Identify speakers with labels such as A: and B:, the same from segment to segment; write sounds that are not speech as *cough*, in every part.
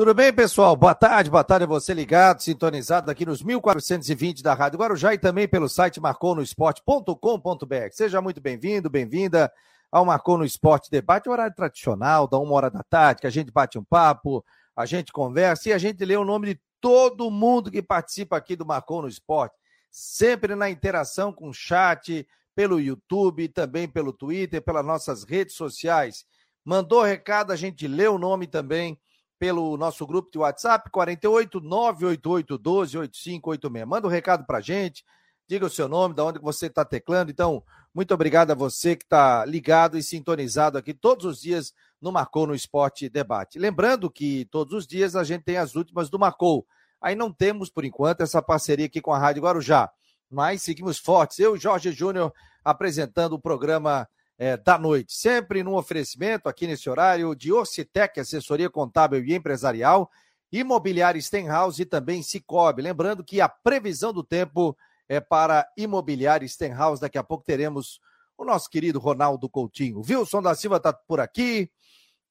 A: Tudo bem, pessoal? Boa tarde, boa tarde a você ligado, sintonizado aqui nos 1420 da Rádio Guarujá e também pelo site marconosport.com.br. Seja muito bem-vindo, bem-vinda ao Marcou no Esporte Debate, horário tradicional, da uma hora da tarde, que a gente bate um papo, a gente conversa e a gente lê o nome de todo mundo que participa aqui do Marcou no Esporte, sempre na interação com o chat, pelo YouTube, também pelo Twitter, pelas nossas redes sociais. Mandou recado, a gente lê o nome também pelo nosso grupo de WhatsApp, 48 988 12 8586. Manda um recado pra gente, diga o seu nome, de onde você está teclando. Então, muito obrigado a você que está ligado e sintonizado aqui todos os dias no Marcou no Esporte Debate. Lembrando que todos os dias a gente tem as últimas do Marcou. Aí não temos, por enquanto, essa parceria aqui com a Rádio Guarujá. Mas seguimos fortes. Eu, Jorge Júnior, apresentando o programa é, da noite. Sempre num oferecimento, aqui nesse horário, de Orcitec, assessoria contábil e empresarial, Imobiliária Stenhouse e também Cicobi. Lembrando que a previsão do tempo é para Imobiliária Stenhouse. Daqui a pouco teremos o nosso querido Ronaldo Coutinho. Wilson da Silva está por aqui,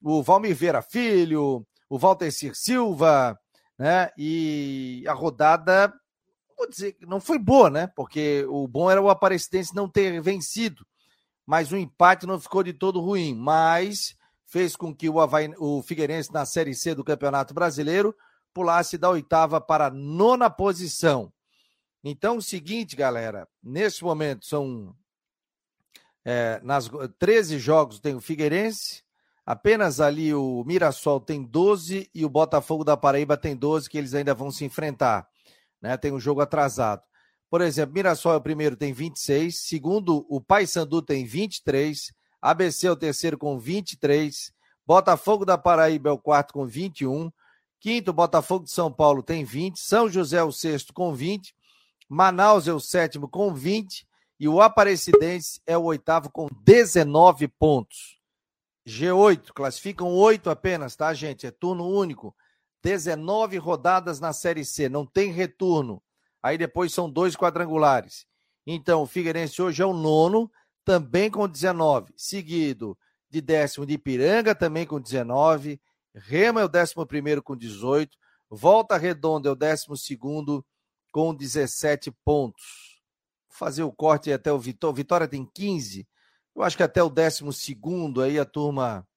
A: o Valmir Vera Filho, o Walter Cir Silva, né? E a rodada, vou dizer, não foi boa, né? Porque o bom era o Aparecidense não ter vencido mas o empate não ficou de todo ruim, mas fez com que o, Havaí, o Figueirense na Série C do Campeonato Brasileiro pulasse da oitava para a nona posição. Então, o seguinte, galera, nesse momento são é, nas 13 jogos tem o Figueirense, apenas ali o Mirassol tem 12 e o Botafogo da Paraíba tem 12 que eles ainda vão se enfrentar, né? Tem um jogo atrasado. Por exemplo, Mirassol é o primeiro, tem 26. Segundo, o Paysandu tem 23. ABC é o terceiro com 23. Botafogo da Paraíba é o quarto com 21. Quinto, Botafogo de São Paulo tem 20. São José é o sexto com 20. Manaus é o sétimo com 20. E o Aparecidense é o oitavo com 19 pontos. G8, classificam oito apenas, tá, gente? É turno único. 19 rodadas na Série C, não tem retorno. Aí depois são dois quadrangulares. Então, o Figueirense hoje é o nono, também com 19, seguido de décimo de Ipiranga, também com 19. Rema é o décimo primeiro com 18. Volta Redonda é o décimo segundo com 17 pontos. Vou fazer o corte até o Vitória. Vitória tem 15. Eu acho que até o décimo segundo aí a turma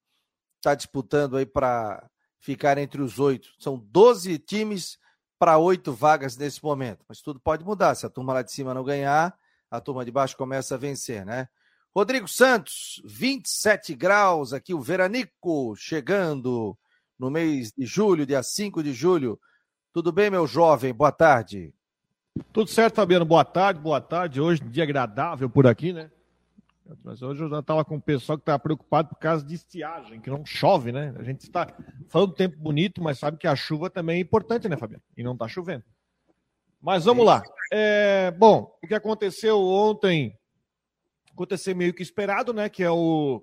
A: está disputando aí para ficar entre os oito. São 12 times para oito vagas nesse momento. Mas tudo pode mudar. Se a turma lá de cima não ganhar, a turma de baixo começa a vencer, né? Rodrigo Santos, 27 graus aqui, o Veranico chegando no mês de julho, dia 5 de julho. Tudo bem, meu jovem? Boa tarde.
B: Tudo certo, Fabiano. Boa tarde, boa tarde. Hoje, dia agradável por aqui, né? Mas hoje eu já estava com o pessoal que estava preocupado por causa de estiagem, que não chove, né? A gente está falando tempo bonito, mas sabe que a chuva também é importante, né, Fabiano? E não está chovendo. Mas vamos lá. É, bom, o que aconteceu ontem aconteceu meio que esperado, né? Que é o,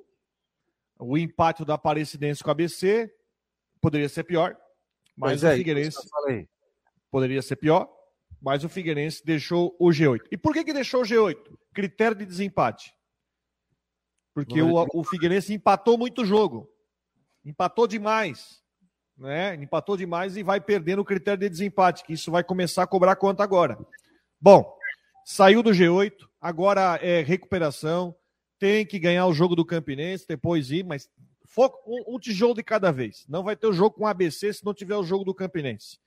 B: o empate da Aparecidense com a ABC. Poderia ser pior, mas pois o é, Figueirense poderia ser pior, mas o Figueirense deixou o G8. E por que, que deixou o G8? Critério de desempate. Porque o, o Figueirense empatou muito jogo. Empatou demais. Né? Empatou demais e vai perdendo o critério de desempate, que isso vai começar a cobrar conta agora. Bom, saiu do G8, agora é recuperação, tem que ganhar o jogo do Campinense, depois ir, mas foco, um, um, tijolo de cada vez. Não vai ter o jogo com ABC se não tiver o jogo do Campinense.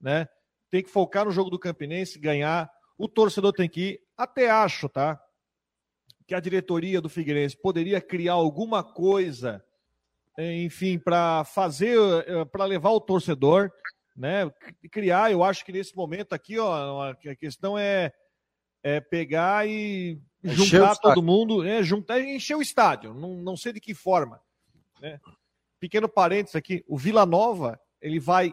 B: Né? Tem que focar no jogo do Campinense, ganhar. O torcedor tem que ir. Até acho, tá? Que a diretoria do Figueirense poderia criar alguma coisa, enfim, para fazer, eh, para levar o torcedor, né? Criar, eu acho que nesse momento aqui, ó, a questão é, é pegar e juntar todo mundo, né? Juntar e encher o estádio. Não, não sei de que forma. Né? Pequeno parênteses aqui, o Vila Nova, ele vai.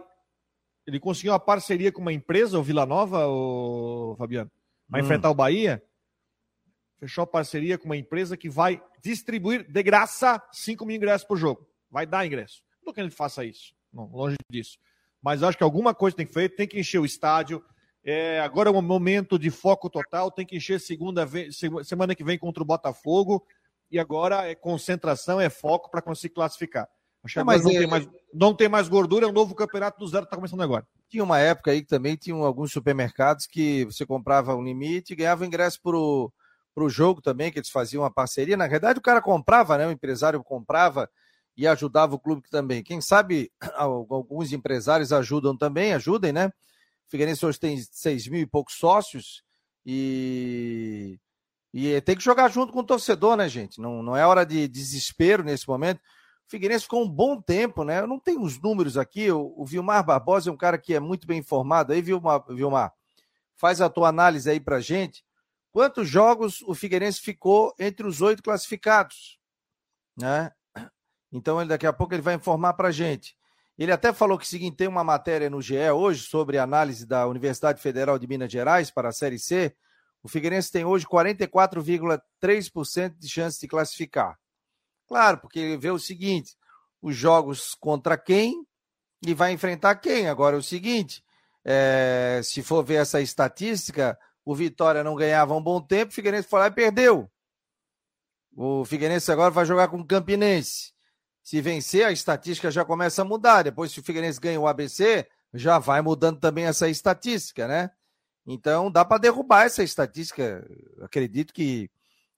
B: Ele conseguiu uma parceria com uma empresa, o Vila Nova, o Fabiano, vai hum. enfrentar o Bahia fechou parceria com uma empresa que vai distribuir de graça 5 mil ingressos por jogo. Vai dar ingresso. Não que ele faça isso, não, longe disso. Mas acho que alguma coisa tem que fazer, tem que encher o estádio. É, agora é um momento de foco total, tem que encher segunda vez, semana que vem contra o Botafogo. E agora é concentração, é foco para conseguir classificar. Acho que é, mas não, é... tem mais, não tem mais gordura, é um novo campeonato do zero, está começando agora.
A: Tinha uma época aí que também tinham alguns supermercados que você comprava um limite e ganhava ingresso pro, pro jogo também, que eles faziam uma parceria. Na verdade, o cara comprava, né? O empresário comprava e ajudava o clube também. Quem sabe *clears throat* alguns empresários ajudam também, ajudem, né? O Figueirense hoje tem seis mil e poucos sócios e, e tem que jogar junto com o torcedor, né, gente? Não, não é hora de desespero nesse momento. O Figueirense ficou um bom tempo, né? Eu não tenho os números aqui. O, o Vilmar Barbosa é um cara que é muito bem informado. Aí, Vilmar, Vilmar, faz a tua análise aí pra gente. Quantos jogos o Figueirense ficou entre os oito classificados? Né? Então, ele, daqui a pouco ele vai informar pra gente. Ele até falou que seguinte, tem uma matéria no GE hoje sobre análise da Universidade Federal de Minas Gerais para a Série C. O Figueirense tem hoje 44,3% de chance de classificar. Claro, porque ele vê o seguinte: os jogos contra quem e vai enfrentar quem. Agora, é o seguinte: é, se for ver essa estatística, o Vitória não ganhava um bom tempo, o Figueirense foi lá e perdeu. O Figueirense agora vai jogar com o Campinense. Se vencer, a estatística já começa a mudar. Depois, se o Figueirense ganha o ABC, já vai mudando também essa estatística, né? Então, dá para derrubar essa estatística. Acredito que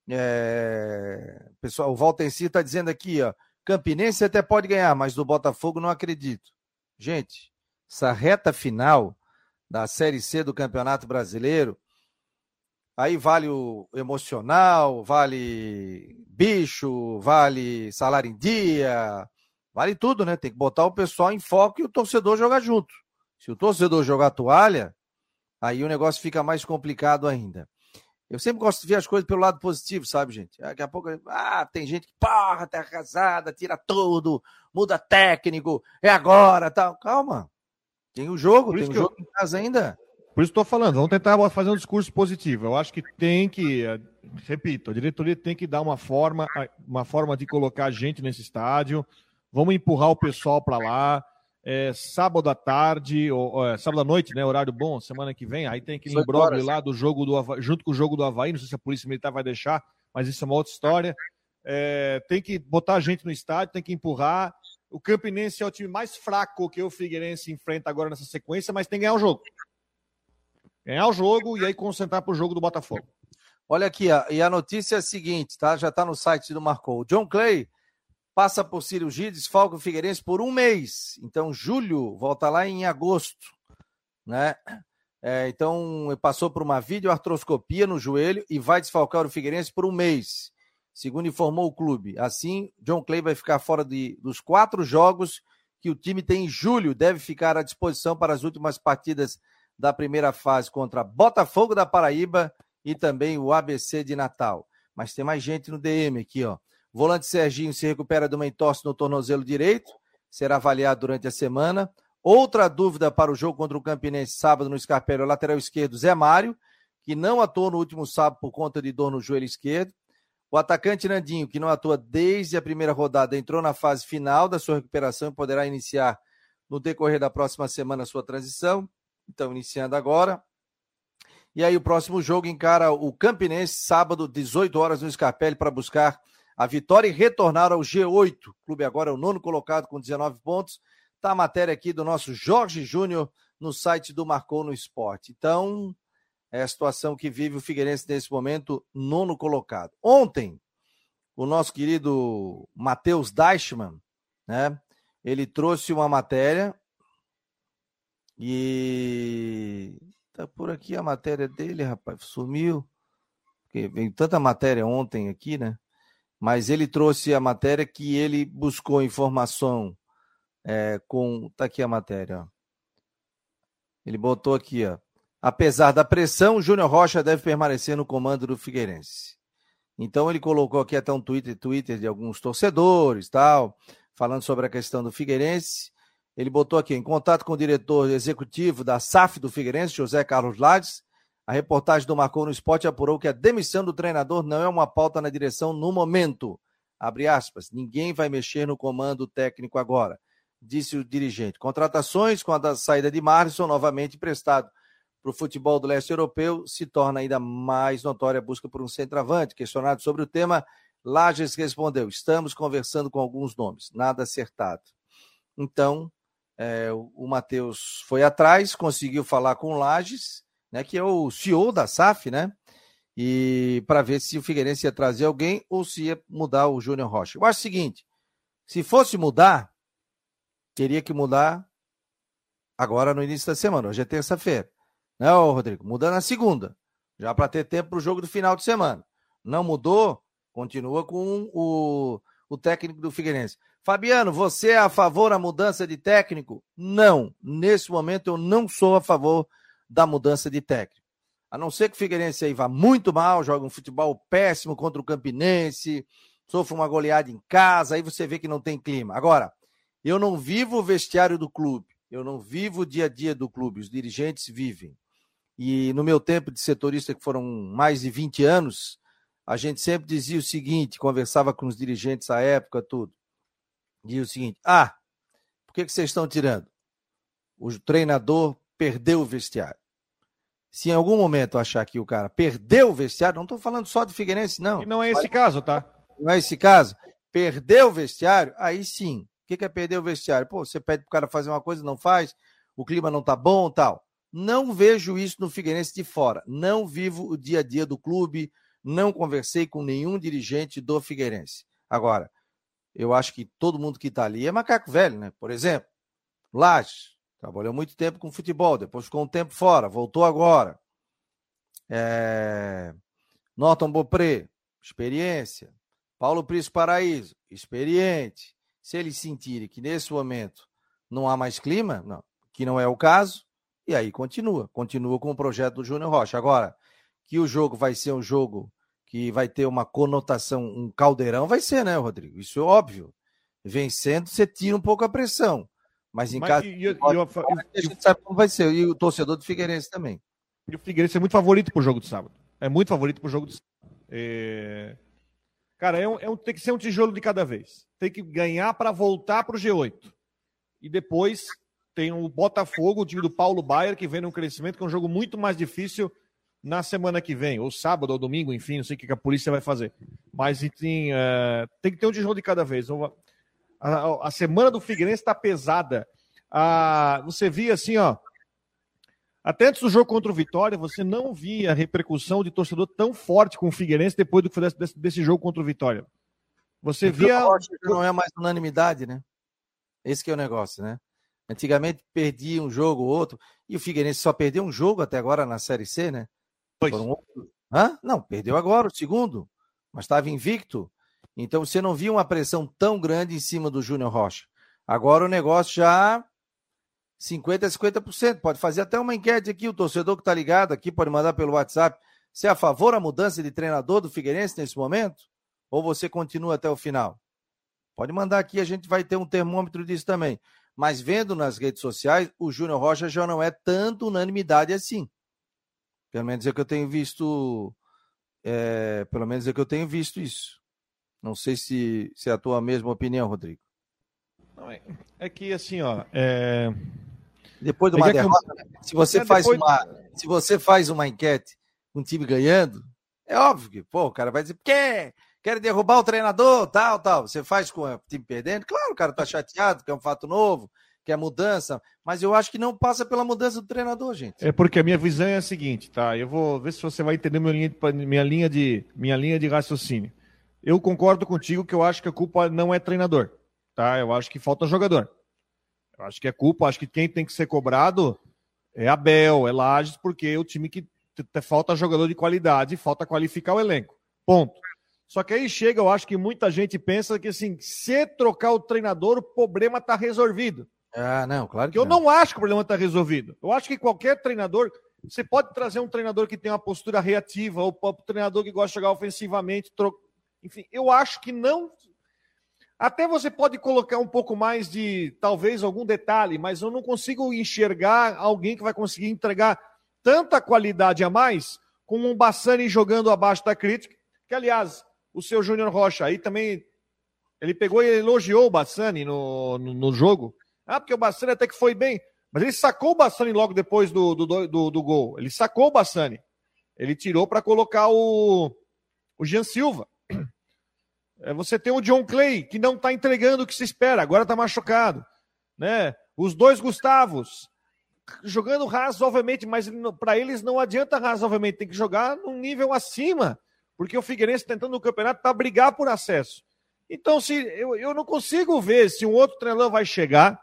A: é, pessoal, o Valtenci está dizendo aqui, ó, Campinense até pode ganhar, mas do Botafogo não acredito. Gente, essa reta final da Série C do Campeonato Brasileiro, aí vale o emocional, vale bicho, vale salário em dia, vale tudo, né? Tem que botar o pessoal em foco e o torcedor jogar junto. Se o torcedor jogar toalha, aí o negócio fica mais complicado ainda. Eu sempre gosto de ver as coisas pelo lado positivo, sabe, gente? Daqui a pouco, ah, tem gente que, porra, tá arrasada, tira tudo, muda técnico, é agora, tal. Calma. Tem o jogo, tem o jogo eu... em casa ainda.
B: Por isso estou falando, vamos tentar fazer um discurso positivo. Eu acho que tem que, eh, repito, a diretoria tem que dar uma forma, uma forma de colocar gente nesse estádio. Vamos empurrar o pessoal para lá é, sábado à tarde, ou, é, sábado à noite, né? Horário bom, semana que vem. Aí tem aquele imbróglio lá do jogo do Havaí, junto com o jogo do Havaí. Não sei se a Polícia Militar vai deixar, mas isso é uma outra história. É, tem que botar gente no estádio, tem que empurrar. O Campinense é o time mais fraco que o Figueirense enfrenta agora nessa sequência, mas tem que ganhar o jogo. Ganhar o jogo e aí concentrar para o jogo do Botafogo.
A: Olha aqui, e a notícia é a seguinte, tá? Já está no site do Marcou. John Clay passa por cirurgia, desfalca o Figueirense por um mês. Então, julho, volta lá em agosto, né? É, então, passou por uma videoartroscopia no joelho e vai desfalcar o Figueirense por um mês, segundo informou o clube. Assim, John Clay vai ficar fora de, dos quatro jogos que o time tem em julho. Deve ficar à disposição para as últimas partidas da primeira fase contra Botafogo da Paraíba e também o ABC de Natal. Mas tem mais gente no DM aqui, ó. Volante Serginho se recupera de uma entorse no tornozelo direito, será avaliado durante a semana. Outra dúvida para o jogo contra o Campinense sábado no Scarpelli, o lateral esquerdo Zé Mário, que não atuou no último sábado por conta de dor no joelho esquerdo. O atacante Nandinho, que não atua desde a primeira rodada, entrou na fase final da sua recuperação e poderá iniciar no decorrer da próxima semana a sua transição. Então, iniciando agora. E aí, o próximo jogo encara o Campinense, sábado, 18 horas, no Scarpelli, para buscar a vitória e retornar ao G8. O clube agora é o nono colocado com 19 pontos. Está a matéria aqui do nosso Jorge Júnior no site do Marcou no Esporte. Então, é a situação que vive o Figueirense nesse momento, nono colocado. Ontem, o nosso querido Matheus Deichmann, né? Ele trouxe uma matéria e tá por aqui a matéria dele, rapaz, sumiu. Porque veio tanta matéria ontem aqui, né? mas ele trouxe a matéria que ele buscou informação é, com. Tá aqui a matéria. Ó. Ele botou aqui, ó. Apesar da pressão, Júnior Rocha deve permanecer no comando do Figueirense. Então ele colocou aqui até um Twitter, Twitter de alguns torcedores, tal, falando sobre a questão do Figueirense. Ele botou aqui em contato com o diretor executivo da SAF do Figueirense, José Carlos Lades, a reportagem do Marcou no Esporte apurou que a demissão do treinador não é uma pauta na direção no momento. Abre aspas, ninguém vai mexer no comando técnico agora, disse o dirigente. Contratações com a saída de Marlison, novamente emprestado para o futebol do leste europeu, se torna ainda mais notória a busca por um centroavante. Questionado sobre o tema, Lages respondeu: estamos conversando com alguns nomes, nada acertado. Então, é, o Matheus foi atrás, conseguiu falar com o Lages, né, que é o CEO da SAF, né? E para ver se o Figueirense ia trazer alguém ou se ia mudar o Júnior Rocha. Eu acho o seguinte: se fosse mudar, teria que mudar agora no início da semana. Hoje é terça-feira. Né, Rodrigo? Muda na segunda, já para ter tempo para o jogo do final de semana. Não mudou, continua com o, o técnico do Figueirense. Fabiano, você é a favor da mudança de técnico? Não. Nesse momento eu não sou a favor da mudança de técnico. A não ser que o Figueirense aí vá muito mal, joga um futebol péssimo contra o Campinense, sofre uma goleada em casa, aí você vê que não tem clima. Agora, eu não vivo o vestiário do clube, eu não vivo o dia a dia do clube, os dirigentes vivem. E no meu tempo de setorista, que foram mais de 20 anos, a gente sempre dizia o seguinte, conversava com os dirigentes à época, tudo. Dizia o seguinte: ah, por que, que vocês estão tirando? O treinador perdeu o vestiário. Se em algum momento achar que o cara perdeu o vestiário, não estou falando só de Figueirense, não.
B: E não é esse caso, tá?
A: Não é esse caso. Perdeu o vestiário, aí sim. O que é perder o vestiário? Pô, você pede para o cara fazer uma coisa, não faz, o clima não tá bom tal. Não vejo isso no Figueirense de fora. Não vivo o dia a dia do clube, não conversei com nenhum dirigente do Figueirense. Agora, eu acho que todo mundo que está ali é macaco velho, né? Por exemplo, Lages, trabalhou muito tempo com futebol, depois ficou um tempo fora, voltou agora. É... Norton Bopré, experiência. Paulo Príncipe Paraíso, experiente. Se eles sentirem que nesse momento não há mais clima, não, que não é o caso, e aí continua, continua com o projeto do Júnior Rocha. Agora, que o jogo vai ser um jogo que vai ter uma conotação, um caldeirão, vai ser, né, Rodrigo? Isso é óbvio. Vencendo, você tira um pouco a pressão. Mas em Mas, casa, e, pode, e, a gente sabe como vai ser. E o torcedor do Figueirense também.
B: E o Figueirense é muito favorito pro jogo de sábado. É muito favorito pro jogo de sábado. É... Cara, é um, é um, tem que ser um tijolo de cada vez. Tem que ganhar para voltar para o G8. E depois tem o Botafogo, o time do Paulo Baier, que vem num crescimento, que é um jogo muito mais difícil na semana que vem, ou sábado ou domingo, enfim, não sei o que a polícia vai fazer. Mas enfim, é, tem que ter um tijolo de cada vez. A, a, a semana do Figueirense está pesada. A, você via assim, ó. Até antes do jogo contra o Vitória, você não via a repercussão de torcedor tão forte com o Figueirense depois do desse, desse jogo contra o Vitória. Você via.
A: Não é mais unanimidade, né? Esse que é o negócio, né? Antigamente perdia um jogo ou outro, e o Figueirense só perdeu um jogo até agora na Série C, né? Pois. Foram... Hã? Não, perdeu agora o segundo, mas estava invicto. Então você não viu uma pressão tão grande em cima do Júnior Rocha. Agora o negócio já 50% a 50%. Pode fazer até uma enquete aqui, o torcedor que está ligado aqui pode mandar pelo WhatsApp. Você é a favor da mudança de treinador do Figueirense nesse momento? Ou você continua até o final? Pode mandar aqui, a gente vai ter um termômetro disso também. Mas vendo nas redes sociais, o Júnior Rocha já não é tanto unanimidade assim. Pelo menos é que eu tenho visto. É, pelo menos é que eu tenho visto isso. Não sei se, se é a tua mesma opinião, Rodrigo.
B: Não, é, é que assim, ó. É...
A: Depois de uma é derrota, eu... Né? se você é, faz depois... uma. Se você faz uma enquete com um time ganhando, é óbvio que, pô, o cara vai dizer, quer, quer derrubar o treinador, tal, tal. Você faz com o time perdendo, claro, o cara tá chateado, que é um fato novo, que é mudança, mas eu acho que não passa pela mudança do treinador, gente.
B: É porque a minha visão é a seguinte, tá? Eu vou ver se você vai entender minha linha de, minha linha de, minha linha de raciocínio. Eu concordo contigo que eu acho que a culpa não é treinador, tá? Eu acho que falta jogador. Eu acho que é culpa, acho que quem tem que ser cobrado é Abel, é Lages, porque o time que falta jogador de qualidade, falta qualificar o elenco. Ponto. Só que aí chega, eu acho que muita gente pensa que assim, se trocar o treinador, o problema está resolvido.
A: Ah, não, claro
B: que Eu não. não acho que o problema está resolvido. Eu acho que qualquer treinador, você pode trazer um treinador que tem uma postura reativa, ou um treinador que gosta de jogar ofensivamente, tro... enfim, eu acho que não. Até você pode colocar um pouco mais de, talvez, algum detalhe, mas eu não consigo enxergar alguém que vai conseguir entregar tanta qualidade a mais como um Bassani jogando abaixo da crítica, que, aliás, o seu Júnior Rocha aí também, ele pegou e elogiou o Bassani no, no, no jogo, ah, porque o Bassani até que foi bem. Mas ele sacou o Bassani logo depois do, do, do, do gol. Ele sacou o Bassani. Ele tirou para colocar o, o Jean Silva. É, você tem o John Clay, que não está entregando o que se espera, agora está machucado. Né? Os dois Gustavos, jogando razoavelmente, mas para eles não adianta razoavelmente, tem que jogar num nível acima, porque o Figueirense tentando no campeonato para brigar por acesso. Então, se eu, eu não consigo ver se um outro treinador vai chegar.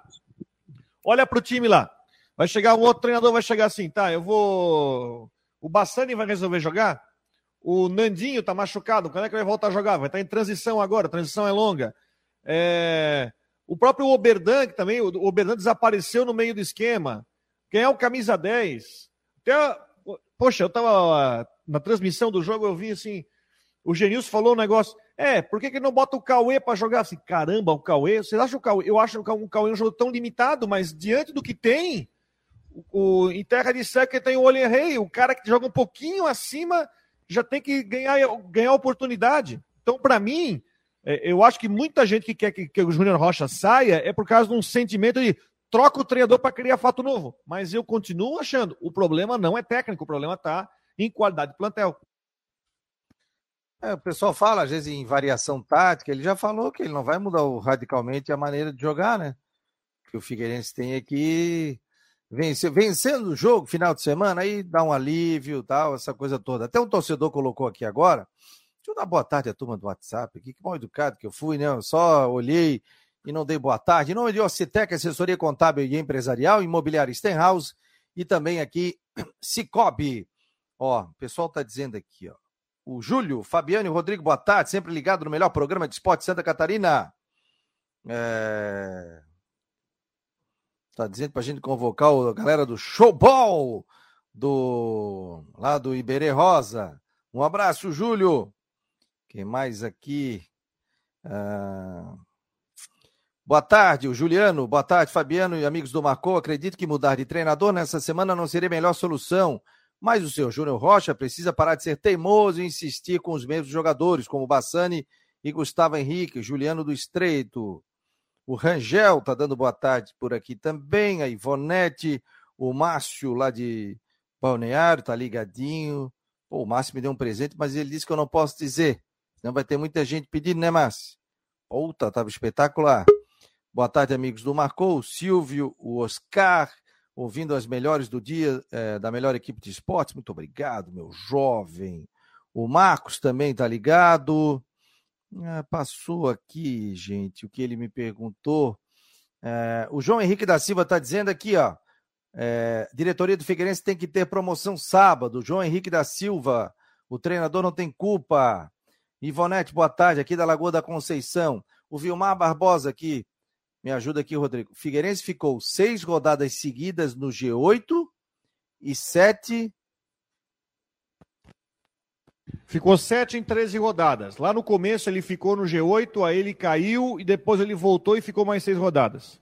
B: Olha para o time lá. Vai chegar um outro treinador, vai chegar assim, tá? Eu vou. O Bassani vai resolver jogar? O Nandinho tá machucado. Quando é que vai voltar a jogar? Vai estar tá em transição agora. A transição é longa. É... O próprio Oberdan, que também, o Oberdan desapareceu no meio do esquema. Quem é o camisa 10? Até, poxa, eu tava na transmissão do jogo, eu vi assim, o Genilson falou um negócio, é, por que, que não bota o Cauê para jogar assim? Caramba, o Cauê, vocês acham o Cauê? Eu acho o Cauê um jogo tão limitado, mas diante do que tem, o, em terra de seca tem o Olhen Rei, o cara que joga um pouquinho acima já tem que ganhar, ganhar oportunidade. Então, para mim, é, eu acho que muita gente que quer que, que o Júnior Rocha saia é por causa de um sentimento de troca o treinador para criar fato novo. Mas eu continuo achando, o problema não é técnico, o problema está em qualidade de plantel.
A: É, o pessoal fala, às vezes, em variação tática, ele já falou que ele não vai mudar radicalmente a maneira de jogar, né? Que o Figueirense tem aqui vencer, vencendo o jogo final de semana, aí dá um alívio, tal, essa coisa toda. Até um torcedor colocou aqui agora. Deixa eu dar boa tarde à turma do WhatsApp aqui, que mal educado que eu fui, né? Eu só olhei e não dei boa tarde. Em nome de Ocitec, assessoria contábil e empresarial, imobiliária Stenhouse e também aqui *coughs* Cicobi. Ó, o pessoal tá dizendo aqui, ó. O Júlio, Fabiano e Rodrigo, boa tarde, sempre ligado no melhor programa de esporte Santa Catarina. É... Tá dizendo pra gente convocar a galera do Showball, do lá do Iberê Rosa. Um abraço, Júlio. Quem mais aqui? Ah... Boa tarde, o Juliano. Boa tarde, Fabiano e amigos do Marcou. Acredito que mudar de treinador nessa semana não seria a melhor solução. Mas o senhor Júnior Rocha precisa parar de ser teimoso e insistir com os mesmos jogadores, como Bassani e Gustavo Henrique, Juliano do Estreito. O Rangel tá dando boa tarde por aqui também. A Ivonete, o Márcio lá de Balneário tá ligadinho. Pô, o Márcio me deu um presente, mas ele disse que eu não posso dizer. Senão vai ter muita gente pedindo, né, Márcio? Puta, tava espetacular. Boa tarde, amigos do Marcou, o Silvio, o Oscar, ouvindo as melhores do dia é, da melhor equipe de esportes. Muito obrigado, meu jovem. O Marcos também está ligado. Ah, passou aqui, gente, o que ele me perguntou. É, o João Henrique da Silva está dizendo aqui, ó. É, diretoria do Figueirense tem que ter promoção sábado. João Henrique da Silva, o treinador não tem culpa. Ivonete, boa tarde, aqui da Lagoa da Conceição. O Vilmar Barbosa aqui. Me ajuda aqui, Rodrigo. Figueirense ficou seis rodadas seguidas no G8 e sete.
B: Ficou sete em 13 rodadas. Lá no começo ele ficou no G8, aí ele caiu e depois ele voltou e ficou mais seis rodadas.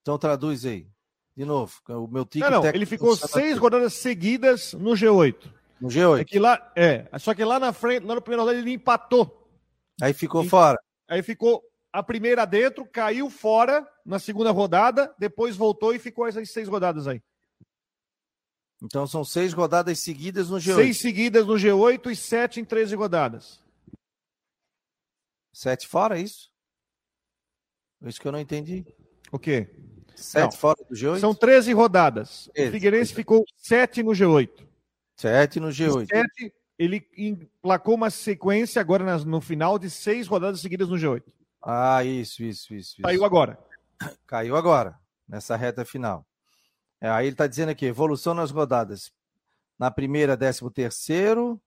A: Então traduz aí. De novo, o meu
B: tique. Não, não, ele ficou seis rodadas seguidas no G8.
A: No G8.
B: É que lá, é, só que lá na frente, lá no primeiro rodada ele empatou.
A: Aí ficou e, fora.
B: Aí ficou a primeira dentro, caiu fora na segunda rodada, depois voltou e ficou essas seis rodadas aí.
A: Então são seis rodadas seguidas no G8.
B: Seis seguidas no G8 e sete em 13 rodadas.
A: Sete fora, é isso? Isso que eu não entendi.
B: O quê?
A: Sete não. fora do G8?
B: São 13 rodadas. O Figueirense ficou sete no G8.
A: Sete no G8.
B: Sete, ele emplacou uma sequência agora no final de seis rodadas seguidas no G8.
A: Ah, isso, isso, isso.
B: Caiu agora.
A: Caiu agora, nessa reta final. É, aí ele está dizendo aqui, evolução nas rodadas. Na primeira, décimo terceiro,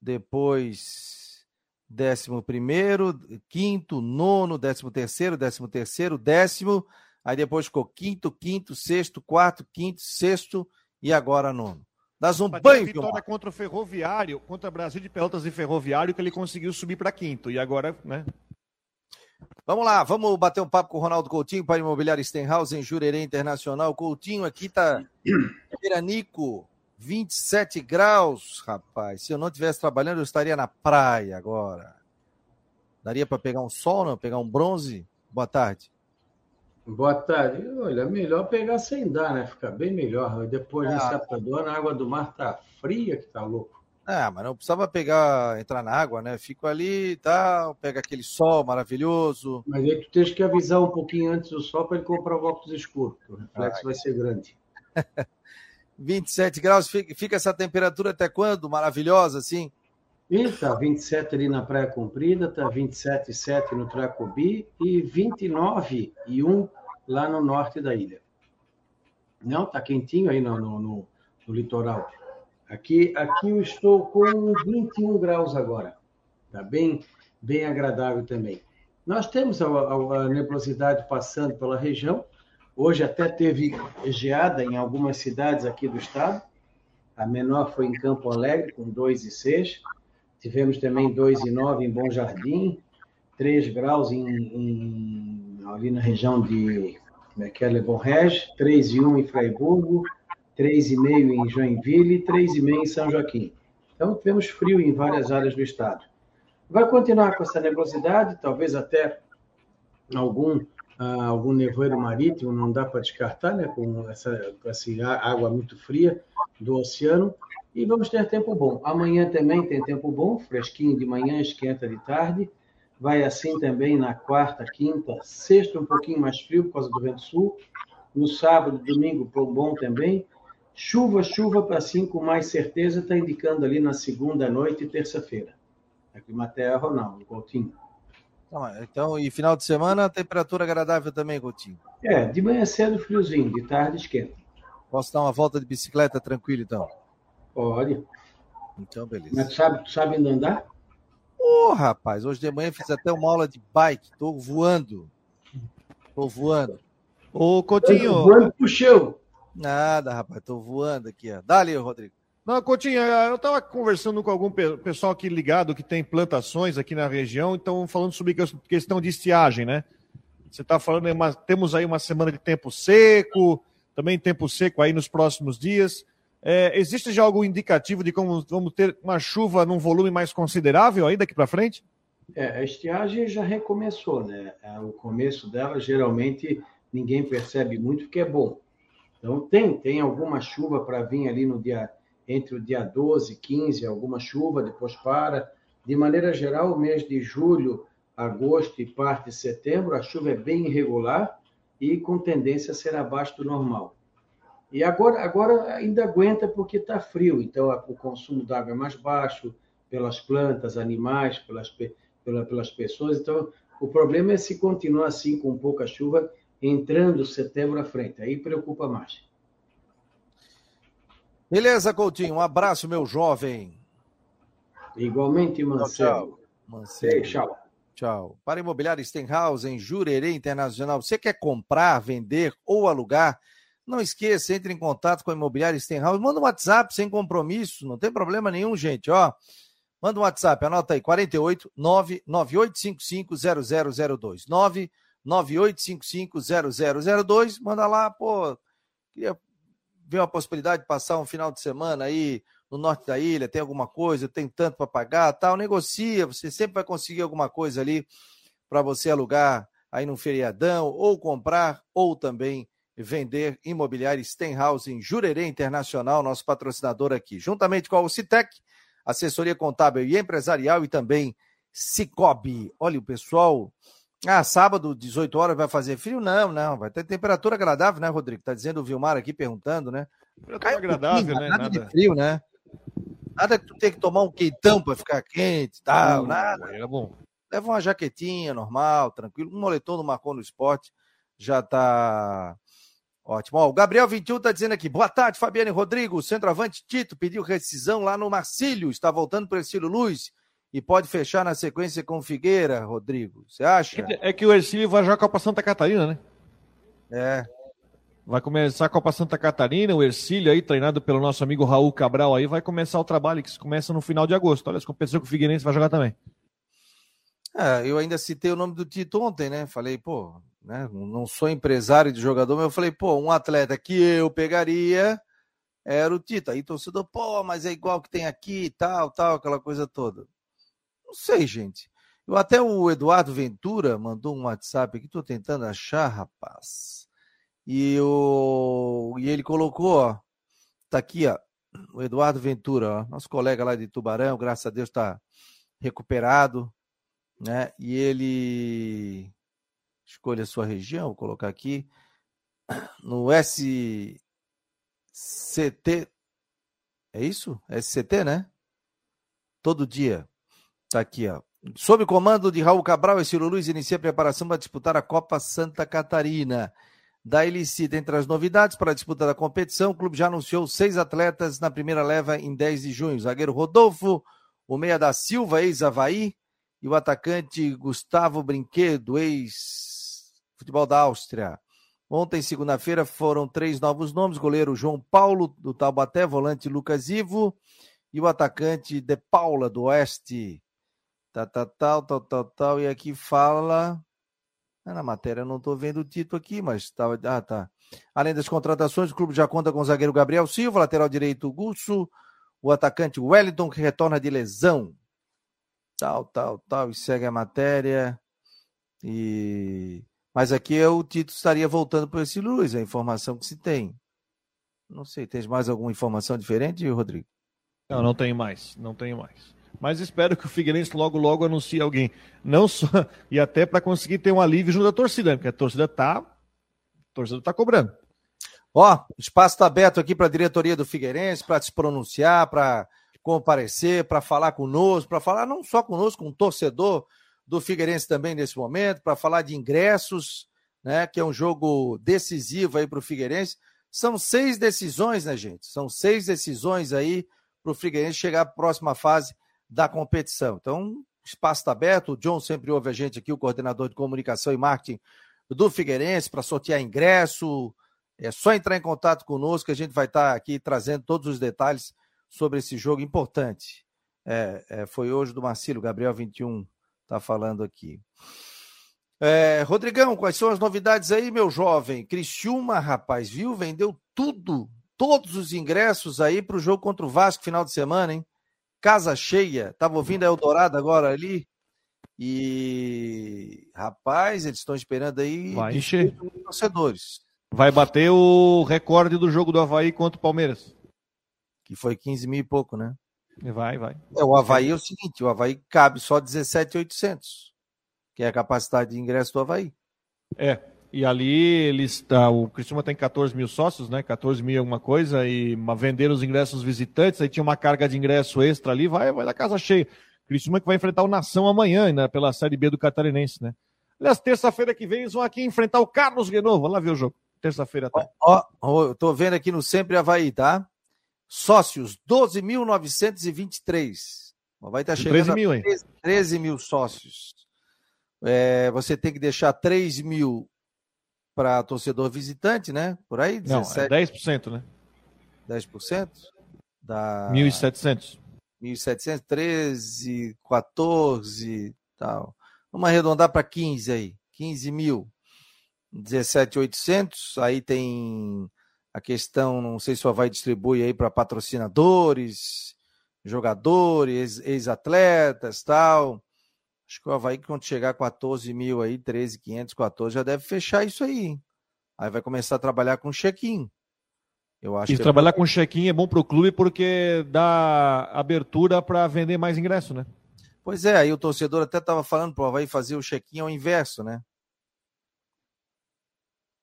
A: depois décimo primeiro, quinto, nono, décimo terceiro, décimo terceiro, décimo, aí depois ficou quinto, quinto, sexto, quarto, quinto, sexto e agora nono. Das um banho,
B: vitória contra o Ferroviário, contra o Brasil de Pelotas e Ferroviário, que ele conseguiu subir para quinto. E agora, né?
A: Vamos lá, vamos bater um papo com o Ronaldo Coutinho para Imobiliário Stenhouse em Jurerê Internacional. Coutinho aqui tá Veranico, 27 graus, rapaz. Se eu não estivesse trabalhando, eu estaria na praia agora. Daria para pegar um sol, não? Pegar um bronze? Boa tarde.
C: Boa tarde. Olha, melhor pegar sem dar, né? Fica bem melhor. Depois ah. desse apagão, a água do mar tá fria que tá louco.
A: Ah, mas não precisava pegar, entrar na água, né? Fico ali e tá, tal, pega aquele sol maravilhoso.
C: Mas aí tu tens que avisar um pouquinho antes do sol para ele comprar o óculos escuro, o reflexo Ai. vai ser grande. *laughs*
A: 27 graus, fica essa temperatura até quando? Maravilhosa, assim?
C: E tá 27 ali na Praia Comprida, tá 27,7 no Tracobi e 29 e 1 lá no norte da ilha. Não, tá quentinho aí no, no, no, no litoral. Aqui, aqui eu estou com 21 graus agora. Tá bem, bem agradável também. Nós temos a, a, a nebulosidade passando pela região. Hoje até teve geada em algumas cidades aqui do estado. A menor foi em Campo Alegre, com 2,6. Tivemos também 2,9 em Bom Jardim, 3 graus em, em, ali na região de como é que é, Bom Regi, 3,1 em Freiburgo, 3,5 em Joinville e 3,5 em São Joaquim. Então, tivemos frio em várias áreas do estado. Vai continuar com essa nebulosidade, talvez até algum, uh, algum nevoeiro marítimo, não dá para descartar, né, com essa, essa água muito fria do oceano. E vamos ter tempo bom. Amanhã também tem tempo bom, fresquinho de manhã, esquenta de tarde. Vai assim também na quarta, quinta, sexta, um pouquinho mais frio por causa do vento sul. No sábado, domingo, bom também. Chuva, chuva para sim, com mais certeza, está indicando ali na segunda noite e terça-feira. A Climaterra Ronaldo, Coutinho.
A: Então, e final de semana, temperatura agradável também, Coutinho?
C: É, de manhã cedo friozinho, de tarde esquenta.
A: Posso dar uma volta de bicicleta tranquilo, então?
C: Pode.
A: Então, beleza.
C: Mas sabe, sabe andar?
A: Ô, oh, rapaz, hoje de manhã fiz até uma aula de bike, tô voando. Tô voando. Ô, Coutinho.
C: Voando pro chão.
A: Nada, rapaz, tô voando aqui, ó. Dá ali, Rodrigo.
B: Não, Coutinho, eu estava conversando com algum pessoal aqui ligado que tem plantações aqui na região, então falando sobre questão de estiagem, né? Você está falando, temos aí uma semana de tempo seco, também tempo seco aí nos próximos dias. É, existe já algum indicativo de como vamos ter uma chuva num volume mais considerável aí daqui para frente?
C: É, a estiagem já recomeçou, né? É, o começo dela geralmente ninguém percebe muito, porque é bom. Então, tem, tem alguma chuva para vir ali no dia entre o dia 12 e 15, alguma chuva, depois para. De maneira geral, o mês de julho, agosto e parte de setembro, a chuva é bem irregular e com tendência a ser abaixo do normal. E agora, agora ainda aguenta porque está frio, então o consumo d'água é mais baixo pelas plantas, animais, pelas, pela, pelas pessoas. Então, o problema é se continuar assim com pouca chuva, entrando setembro à frente. Aí preocupa mais.
A: Beleza, Coutinho. Um abraço, meu jovem.
C: Igualmente, Mancebo.
A: Mancebo. Tchau. Tchau. Para Imobiliário Stenhouse, em Jurerê Internacional. Você quer comprar, vender ou alugar? Não esqueça, entre em contato com a Imobiliária Stenhouse. Manda um WhatsApp sem compromisso, não tem problema nenhum, gente. Ó, manda um WhatsApp, anota aí, 48 99855 0002. 98550002, manda lá, pô, queria ver uma possibilidade de passar um final de semana aí no norte da ilha, tem alguma coisa, tem tanto para pagar, tal, negocia, você sempre vai conseguir alguma coisa ali para você alugar aí num feriadão, ou comprar, ou também vender imobiliário Stenhouse em Jurerê Internacional, nosso patrocinador aqui, juntamente com a Ocitec, assessoria contábil e empresarial e também Cicobi. Olha, o pessoal ah, sábado, 18 horas, vai fazer frio? Não, não. Vai ter temperatura agradável, né, Rodrigo? Tá dizendo o Vilmar aqui perguntando, né?
B: Temperatura agradável, né?
A: Nada, nada, de frio, né? Nada que tu tem que tomar um quentão para ficar quente e tal, nada.
B: É bom.
A: Leva uma jaquetinha normal, tranquilo. Um moletom do Marcon no esporte já tá ótimo. Ó, o Gabriel 21 tá dizendo aqui, boa tarde, Fabiane Rodrigo. Centroavante Tito pediu rescisão lá no Marcílio. Está voltando para o Estilo Luz e pode fechar na sequência com Figueira, Rodrigo. Você acha?
B: É que o Ercílio vai jogar a Copa Santa Catarina, né?
A: É.
B: Vai começar a Copa Santa Catarina, o Ercílio aí, treinado pelo nosso amigo Raul Cabral aí, vai começar o trabalho que começa no final de agosto. Olha, as competições que o Figueirense vai jogar também.
A: É, eu ainda citei o nome do Tito ontem, né? Falei, pô, né? Não sou empresário de jogador, mas eu falei, pô, um atleta que eu pegaria era o Tito. Aí torcedor, pô, mas é igual que tem aqui, tal, tal, aquela coisa toda. Não sei, gente. Eu, até o Eduardo Ventura mandou um WhatsApp aqui, estou tentando achar, rapaz. E, o, e ele colocou, ó, tá aqui, ó. o Eduardo Ventura, ó, nosso colega lá de Tubarão, graças a Deus está recuperado, né? E ele escolha a sua região, vou colocar aqui no SCT, é isso? SCT, né? Todo dia. Tá aqui, ó. Sob comando de Raul Cabral, esse Luiz inicia a preparação para disputar a Copa Santa Catarina. Da Elicida, entre as novidades para a disputa da competição, o clube já anunciou seis atletas na primeira leva em 10 de junho. O zagueiro Rodolfo, o meia da Silva, ex-Havaí, e o atacante Gustavo Brinquedo, ex-futebol da Áustria. Ontem, segunda-feira, foram três novos nomes: goleiro João Paulo, do Taubaté, volante Lucas Ivo, e o atacante De Paula, do Oeste. Tal, tal, tal, tal, tal, tal. E aqui fala é, na matéria não estou vendo o título aqui, mas estava. Ah, tá. Além das contratações, o clube já conta com o zagueiro Gabriel Silva, lateral direito Gusso, o atacante Wellington, que retorna de lesão. Tal, tal, tal. E segue a matéria. E. Mas aqui o título estaria voltando para esse Luiz, a informação que se tem. Não sei, tem mais alguma informação diferente, Rodrigo?
B: Não, não tem mais. Não tenho mais mas espero que o Figueirense logo, logo anuncie alguém. Não só, *laughs* e até para conseguir ter um alívio junto da torcida, né? porque a torcida tá, a torcida tá cobrando.
A: Ó, o espaço está aberto aqui para a diretoria do Figueirense, para se pronunciar, para comparecer, para falar conosco, para falar não só conosco, com o torcedor do Figueirense também nesse momento, para falar de ingressos, né? Que é um jogo decisivo aí para o Figueirense. São seis decisões, né, gente? São seis decisões aí para o Figueirense chegar à próxima fase da competição. Então, espaço está aberto. O John sempre ouve a gente aqui, o coordenador de comunicação e marketing do Figueirense, para sortear ingresso. É só entrar em contato conosco que a gente vai estar tá aqui trazendo todos os detalhes sobre esse jogo importante. É, é, foi hoje do Marcelo, Gabriel 21 está falando aqui. É, Rodrigão, quais são as novidades aí, meu jovem? Criciúma, rapaz, viu? Vendeu tudo, todos os ingressos aí para o jogo contra o Vasco final de semana, hein? Casa cheia. Tava ouvindo a Eldorado agora ali. E rapaz, eles estão esperando aí
B: vai encher
A: torcedores.
B: Vai bater o recorde do jogo do Havaí contra o Palmeiras.
A: Que foi 15 mil e pouco, né?
B: Vai, vai.
A: É, o Havaí é o seguinte: o Havaí cabe só 17,800, que é a capacidade de ingresso do Havaí.
B: É, e ali eles tá, o Criciúma tem 14 mil sócios, né? 14 mil alguma coisa, e venderam os ingressos visitantes, aí tinha uma carga de ingresso extra ali, vai, vai da casa cheia. Criciúma que vai enfrentar o Nação amanhã, né? Pela Série B do Catarinense, né? Aliás, terça-feira que vem eles vão aqui enfrentar o Carlos Renovo. Vamos lá ver o jogo. Terça-feira
A: tá. Ó, ó, eu tô vendo aqui no Sempre Havaí, tá? Sócios, 12.923. Vai estar tá chegando 13 mil, hein? 13, 13 mil sócios. É, você tem que deixar 3 mil para torcedor visitante, né? Por aí?
B: 17... Não, é 10%, né?
A: 10%? Da...
B: 1.700.
A: 1.700, 13, 14 tal. Vamos arredondar para 15 aí. 15 mil. 17,800. Aí tem a questão, não sei se o vai distribui aí para patrocinadores, jogadores, ex-atletas tal. Acho que o Havaí, quando chegar a 14 mil aí, 13, 500, 14, já deve fechar isso aí. Aí vai começar a trabalhar com check-in.
B: Eu acho e que é trabalhar é... com check-in é bom para o clube porque dá abertura para vender mais ingresso, né?
A: Pois é, aí o torcedor até estava falando para o Havaí fazer o check-in ao inverso, né?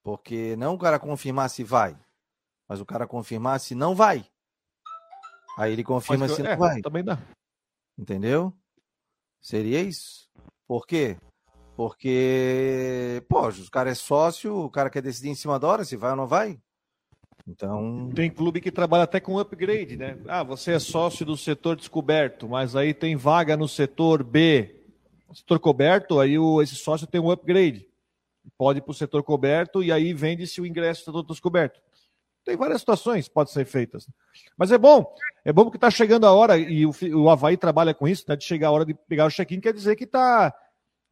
A: Porque não o cara confirmar se vai, mas o cara confirmar se não vai. Aí ele confirma se é, não vai.
B: Também dá.
A: Entendeu? Seria isso. Por quê? Porque, pô, o cara é sócio, o cara quer decidir em cima da hora se vai ou não vai. Então.
B: Tem clube que trabalha até com upgrade, né? Ah, você é sócio do setor descoberto, mas aí tem vaga no setor B. setor coberto, aí o, esse sócio tem um upgrade. Pode ir para o setor coberto e aí vende-se o ingresso do setor descoberto. Tem várias situações que podem ser feitas. Mas é bom, é bom porque está chegando a hora, e o, o Havaí trabalha com isso, né, de chegar a hora de pegar o check-in, quer dizer que está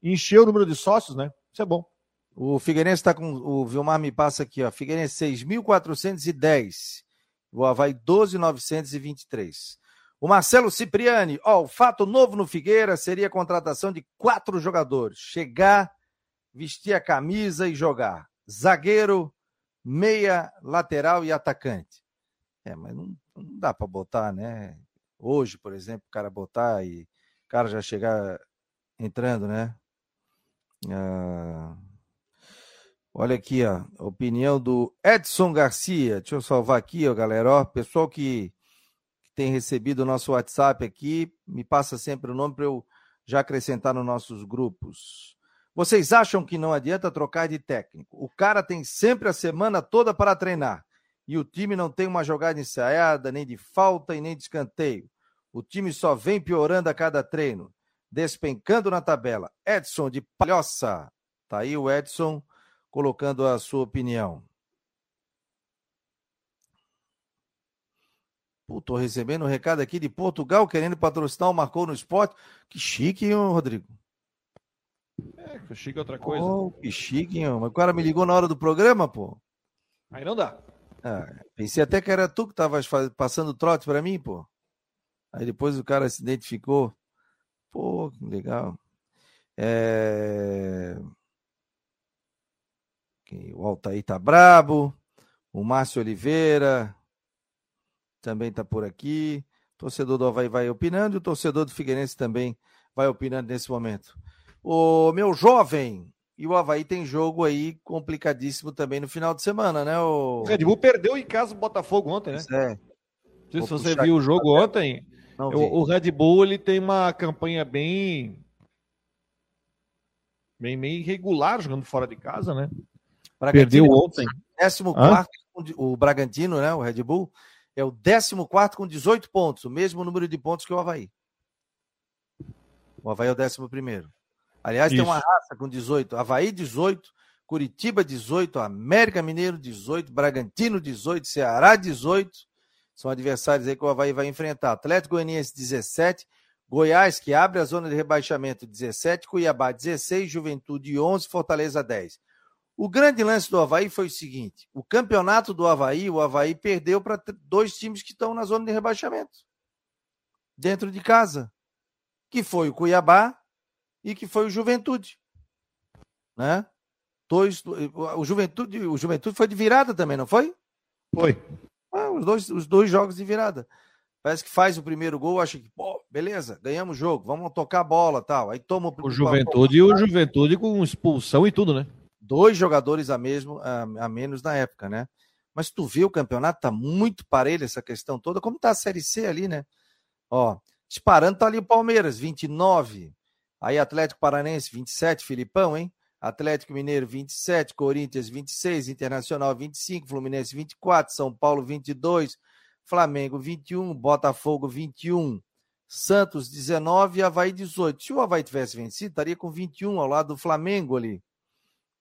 B: encheu o número de sócios, né? Isso é bom.
A: O Figueirense está com. O Vilmar me passa aqui, ó. Figueirense 6.410. O Havaí 12.923. O Marcelo Cipriani, ó, o fato novo no Figueira seria a contratação de quatro jogadores. Chegar, vestir a camisa e jogar. Zagueiro, meia, lateral e atacante. É, mas não, Não dá para botar, né? Hoje, por exemplo, o cara botar e o cara já chegar entrando, né? Ah, olha aqui, ó, opinião do Edson Garcia. Deixa eu salvar aqui, ó, galera. Ó, pessoal que, que tem recebido o nosso WhatsApp aqui, me passa sempre o nome para eu já acrescentar nos nossos grupos. Vocês acham que não adianta trocar de técnico? O cara tem sempre a semana toda para treinar e o time não tem uma jogada ensaiada, nem de falta e nem de escanteio. O time só vem piorando a cada treino despencando na tabela. Edson de Palhoça. Tá aí o Edson colocando a sua opinião. Pô, tô recebendo um recado aqui de Portugal querendo patrocinar o Marcou no Esporte. Que chique, hein, Rodrigo?
B: É, que chique é outra coisa.
A: Oh, que chique, hein? Mas o cara me ligou na hora do programa, pô.
B: Aí não dá.
A: Ah, pensei até que era tu que tava passando trote para mim, pô. Aí depois o cara se identificou. Pô, que legal. É... O Altair tá brabo. O Márcio Oliveira também tá por aqui. O torcedor do Havaí vai opinando e o torcedor do Figueirense também vai opinando nesse momento. O meu jovem, e o Havaí tem jogo aí complicadíssimo também no final de semana, né? O,
B: o Red Bull perdeu em casa o Botafogo ontem, né?
A: É.
B: Não sei se você viu o jogo ontem. O, o, Red Bull ele tem uma campanha bem, bem meio irregular jogando fora de casa, né?
A: Perdeu ontem. 14 o Bragantino, né? O Red Bull é o 14 com 18 pontos, o mesmo número de pontos que o Havaí. O Havaí é o 11. Aliás, Isso. tem uma raça com 18. Havaí 18, Curitiba 18, América Mineiro 18, Bragantino 18, Ceará 18 são adversários aí que o Havaí vai enfrentar. Atlético Goianiense 17, Goiás, que abre a zona de rebaixamento 17, Cuiabá 16, Juventude 11, Fortaleza 10. O grande lance do Havaí foi o seguinte: o campeonato do Havaí, o Havaí perdeu para dois times que estão na zona de rebaixamento, dentro de casa, que foi o Cuiabá e que foi o Juventude. Né? Dois, o Juventude, o Juventude foi de virada também, não foi?
B: Foi.
A: Ah, os, dois, os dois jogos de virada. Parece que faz o primeiro gol, acha que, pô, beleza, ganhamos o jogo, vamos tocar a bola tal. Aí toma
B: o. O Juventude e o Juventude com expulsão e tudo, né?
A: Dois jogadores a, mesmo, a, a menos na época, né? Mas tu vê o campeonato, tá muito parelho essa questão toda. Como tá a Série C ali, né? Ó, disparando tá ali o Palmeiras, 29. Aí Atlético Paranense, 27, Filipão, hein? Atlético Mineiro 27, Corinthians 26, Internacional 25, Fluminense 24, São Paulo 22, Flamengo 21, Botafogo 21, Santos 19 e Havaí 18. Se o Havaí tivesse vencido, estaria com 21 ao lado do Flamengo ali,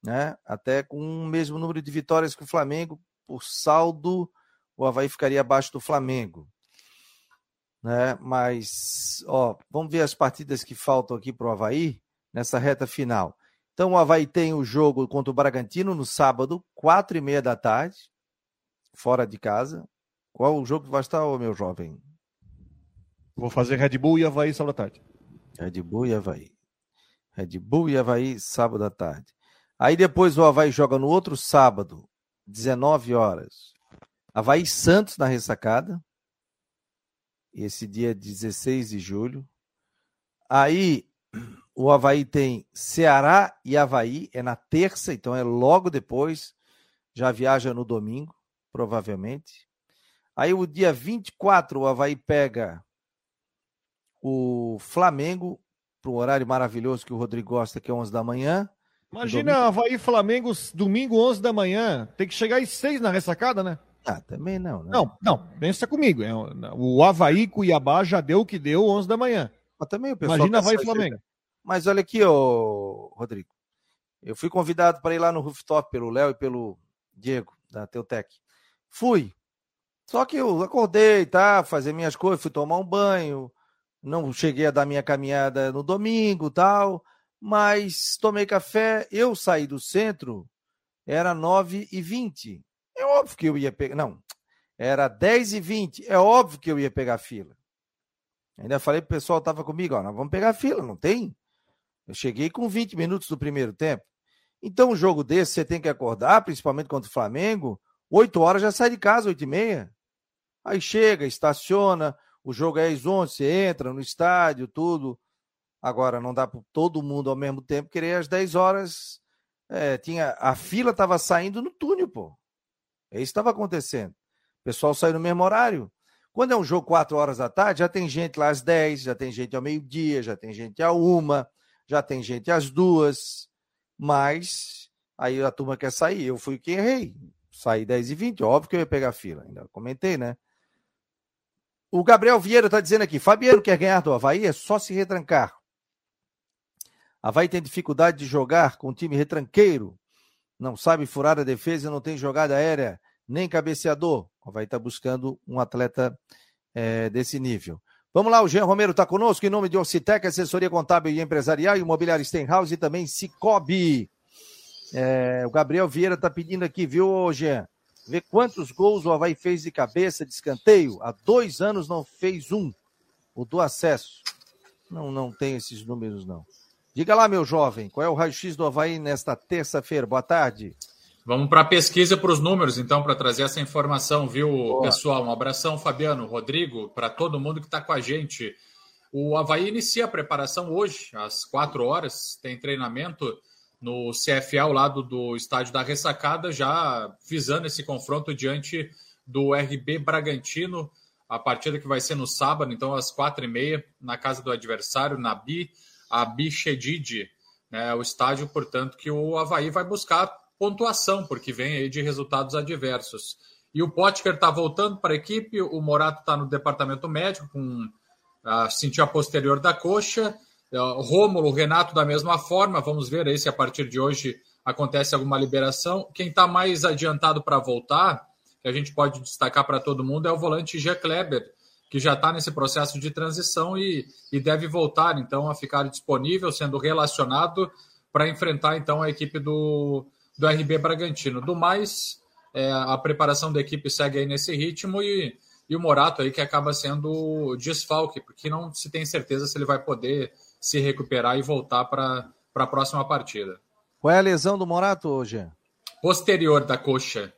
A: né? Até com o mesmo número de vitórias que o Flamengo, por saldo, o Havaí ficaria abaixo do Flamengo. Né? Mas, ó, vamos ver as partidas que faltam aqui para o Havaí nessa reta final. Então o Havaí tem o jogo contra o Bragantino no sábado, quatro e meia da tarde, fora de casa. Qual o jogo que vai estar, meu jovem?
B: Vou fazer Red Bull e Havaí sábado à tarde.
A: Red Bull e Havaí. Red Bull e Havaí sábado à tarde. Aí depois o Havaí joga no outro sábado, 19 horas. Havaí Santos na ressacada. Esse dia 16 de julho. Aí *clears throat* o Havaí tem Ceará e Havaí, é na terça, então é logo depois. Já viaja no domingo, provavelmente. Aí o dia 24, o Havaí pega o Flamengo, para um horário maravilhoso que o Rodrigo gosta, que é 11 da manhã.
B: Imagina domingo... Havaí Flamengo domingo 11 da manhã. Tem que chegar às 6 na ressacada, né?
A: Ah, também não, né?
B: Não, não, pensa comigo. É, o Havaí Cuiabá já deu o que deu 11 da manhã.
A: Mas também o pessoal
B: Imagina Havaí Flamengo.
A: Mas olha aqui, ô, Rodrigo. Eu fui convidado para ir lá no rooftop pelo Léo e pelo Diego, da Teutec. Fui. Só que eu acordei, tá? Fazer minhas coisas, fui tomar um banho. Não cheguei a dar minha caminhada no domingo tal. Mas tomei café. Eu saí do centro, era 9 e 20 É óbvio que eu ia pegar. Não, era 10 e 20 É óbvio que eu ia pegar fila. Ainda falei pro pessoal que tava comigo, ó, nós vamos pegar fila, não tem? Eu cheguei com 20 minutos do primeiro tempo. Então, um jogo desse, você tem que acordar, principalmente contra o Flamengo, 8 horas já sai de casa, 8 e meia. Aí chega, estaciona, o jogo é às 11, você entra no estádio, tudo. Agora, não dá para todo mundo ao mesmo tempo querer às 10 horas. É, tinha, a fila estava saindo no túnel, pô. É isso que estava acontecendo. O pessoal saiu no mesmo horário. Quando é um jogo 4 horas da tarde, já tem gente lá às 10, já tem gente ao meio-dia, já tem gente à uma, já tem gente às duas. Mas aí a turma quer sair. Eu fui quem errei. Saí 10 e 20, óbvio que eu ia pegar fila. Ainda comentei, né? O Gabriel Vieira está dizendo aqui: Fabiano quer ganhar do Havaí, é só se retrancar. Havaí tem dificuldade de jogar com um time retranqueiro. Não sabe furar a defesa, não tem jogada aérea, nem cabeceador. O Havaí está buscando um atleta é, desse nível. Vamos lá, o Jean Romero está conosco, em nome de Ocitec, assessoria contábil e empresarial, imobiliário Stenhouse e também Cicobi. É, o Gabriel Vieira está pedindo aqui, viu, Jean? Vê quantos gols o Havaí fez de cabeça, de escanteio. Há dois anos não fez um. O do acesso. Não, não tem esses números, não. Diga lá, meu jovem, qual é o raio-x do Havaí nesta terça-feira? Boa tarde.
D: Vamos para a pesquisa para os números, então, para trazer essa informação, viu, Boa. pessoal? Um abração, Fabiano, Rodrigo, para todo mundo que está com a gente. O Havaí inicia a preparação hoje, às quatro horas, tem treinamento no CFA ao lado do estádio da Ressacada, já visando esse confronto diante do RB Bragantino, a partida que vai ser no sábado, então às quatro e meia, na casa do adversário, na Bi, a Bichedid, né, o estádio, portanto, que o Havaí vai buscar pontuação, porque vem aí de resultados adversos. E o Potker está voltando para a equipe, o Morato está no departamento médico, com a cintia posterior da coxa, é, Rômulo, Renato da mesma forma. Vamos ver aí se a partir de hoje acontece alguma liberação. Quem está mais adiantado para voltar, que a gente pode destacar para todo mundo, é o volante G. Kleber, que já está nesse processo de transição e, e deve voltar então a ficar disponível, sendo relacionado para enfrentar então a equipe do, do RB Bragantino. Do mais, é, a preparação da equipe segue aí nesse ritmo e, e o Morato aí que acaba sendo desfalque, porque não se tem certeza se ele vai poder se recuperar e voltar para a próxima partida.
A: Qual é a lesão do Morato hoje?
D: Posterior da coxa.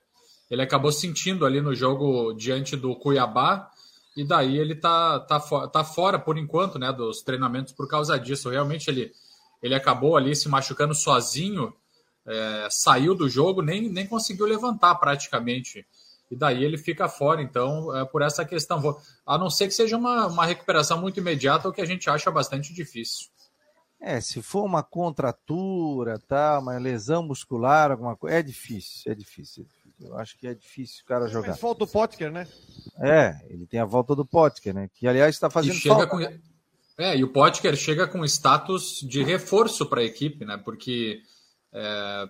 D: Ele acabou sentindo ali no jogo diante do Cuiabá e daí ele tá, tá, tá fora por enquanto, né, dos treinamentos por causa disso. Realmente ele, ele acabou ali se machucando sozinho, é, saiu do jogo, nem, nem conseguiu levantar praticamente. E daí ele fica fora, então, é, por essa questão. A não ser que seja uma, uma recuperação muito imediata, o que a gente acha bastante difícil.
A: É, se for uma contratura, tá, uma lesão muscular, alguma coisa, é difícil, é difícil. Eu acho que é difícil o cara jogar. Mas
B: falta o Potker, né?
A: É, ele tem a volta do Potker, né? Que aliás está fazendo falta. Com...
D: É, e o Potker chega com status de reforço para a equipe, né? Porque é,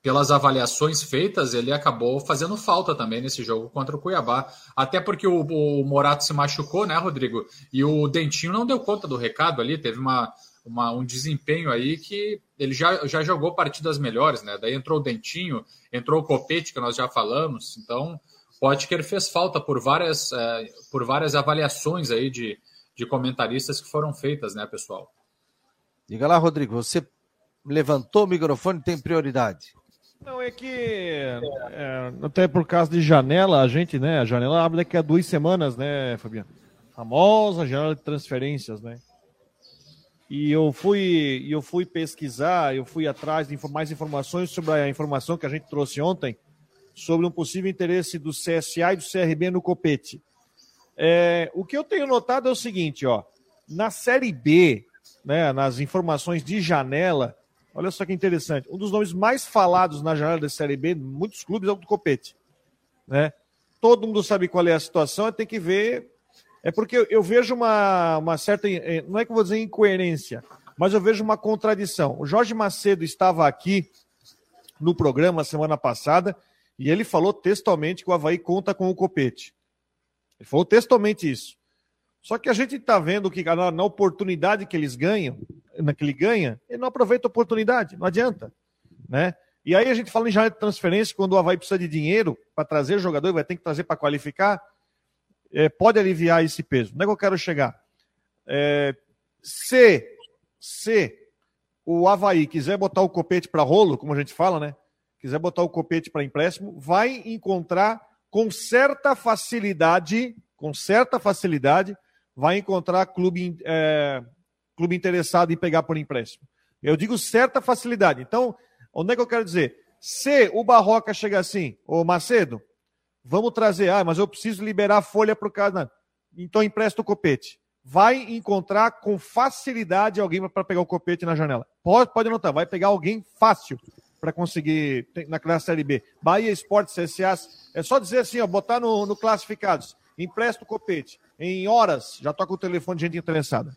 D: pelas avaliações feitas, ele acabou fazendo falta também nesse jogo contra o Cuiabá. Até porque o, o, Morato se machucou, né, Rodrigo? E o Dentinho não deu conta do recado ali, teve uma, uma, um desempenho aí que ele já, já jogou partidas melhores, né? Daí entrou o Dentinho, entrou o Copete, que nós já falamos. Então, Potker fez falta por várias, é, por várias avaliações aí de, de comentaristas que foram feitas, né, pessoal?
A: Diga lá, Rodrigo, você levantou o microfone tem prioridade.
B: Não, é que é, até por causa de janela, a gente, né? A janela abre daqui a duas semanas, né, Fabiano? Famosa janela de transferências, né? E eu fui, eu fui pesquisar, eu fui atrás de mais informações sobre a informação que a gente trouxe ontem sobre um possível interesse do CSA e do CRB no Copete. É, o que eu tenho notado é o seguinte, ó, na Série B, né, nas informações de janela, Olha só que interessante. Um dos nomes mais falados na janela da Série B, muitos clubes, é o do Copete. Né? Todo mundo sabe qual é a situação, tem que ver. É porque eu vejo uma, uma certa. Eh, não é que eu vou dizer incoerência, mas eu vejo uma contradição. O Jorge Macedo estava aqui no programa semana passada e ele falou textualmente que o Havaí conta com o Copete. Ele falou textualmente isso. Só que a gente está vendo que na, na, oportunidade que eles ganham, na que ele ganha, ele não aproveita a oportunidade, não adianta. Né? E aí a gente fala em janela de transferência, quando o Havaí precisa de dinheiro para trazer jogador, vai ter que trazer para qualificar, é, pode aliviar esse peso. Onde é que eu quero chegar? É, se, se o Havaí quiser botar o copete para rolo, como a gente fala, né? Quiser botar o copete para empréstimo, vai encontrar com certa facilidade, com certa facilidade, vai encontrar clube, é, clube interessado em pegar por empréstimo. Eu digo certa facilidade. Então, onde é que eu quero dizer? Se o Barroca chega assim, ô Macedo, vamos trazer, ah, mas eu preciso liberar folha para o cara. Então empresta o copete. Vai encontrar com facilidade alguém para pegar o copete na janela. Pode, pode anotar, vai pegar alguém fácil para conseguir naquela Série B. Bahia Esportes CSA, é só dizer assim, ó, botar no, no classificados, empresta o copete. Em horas, já toca o telefone de gente interessada.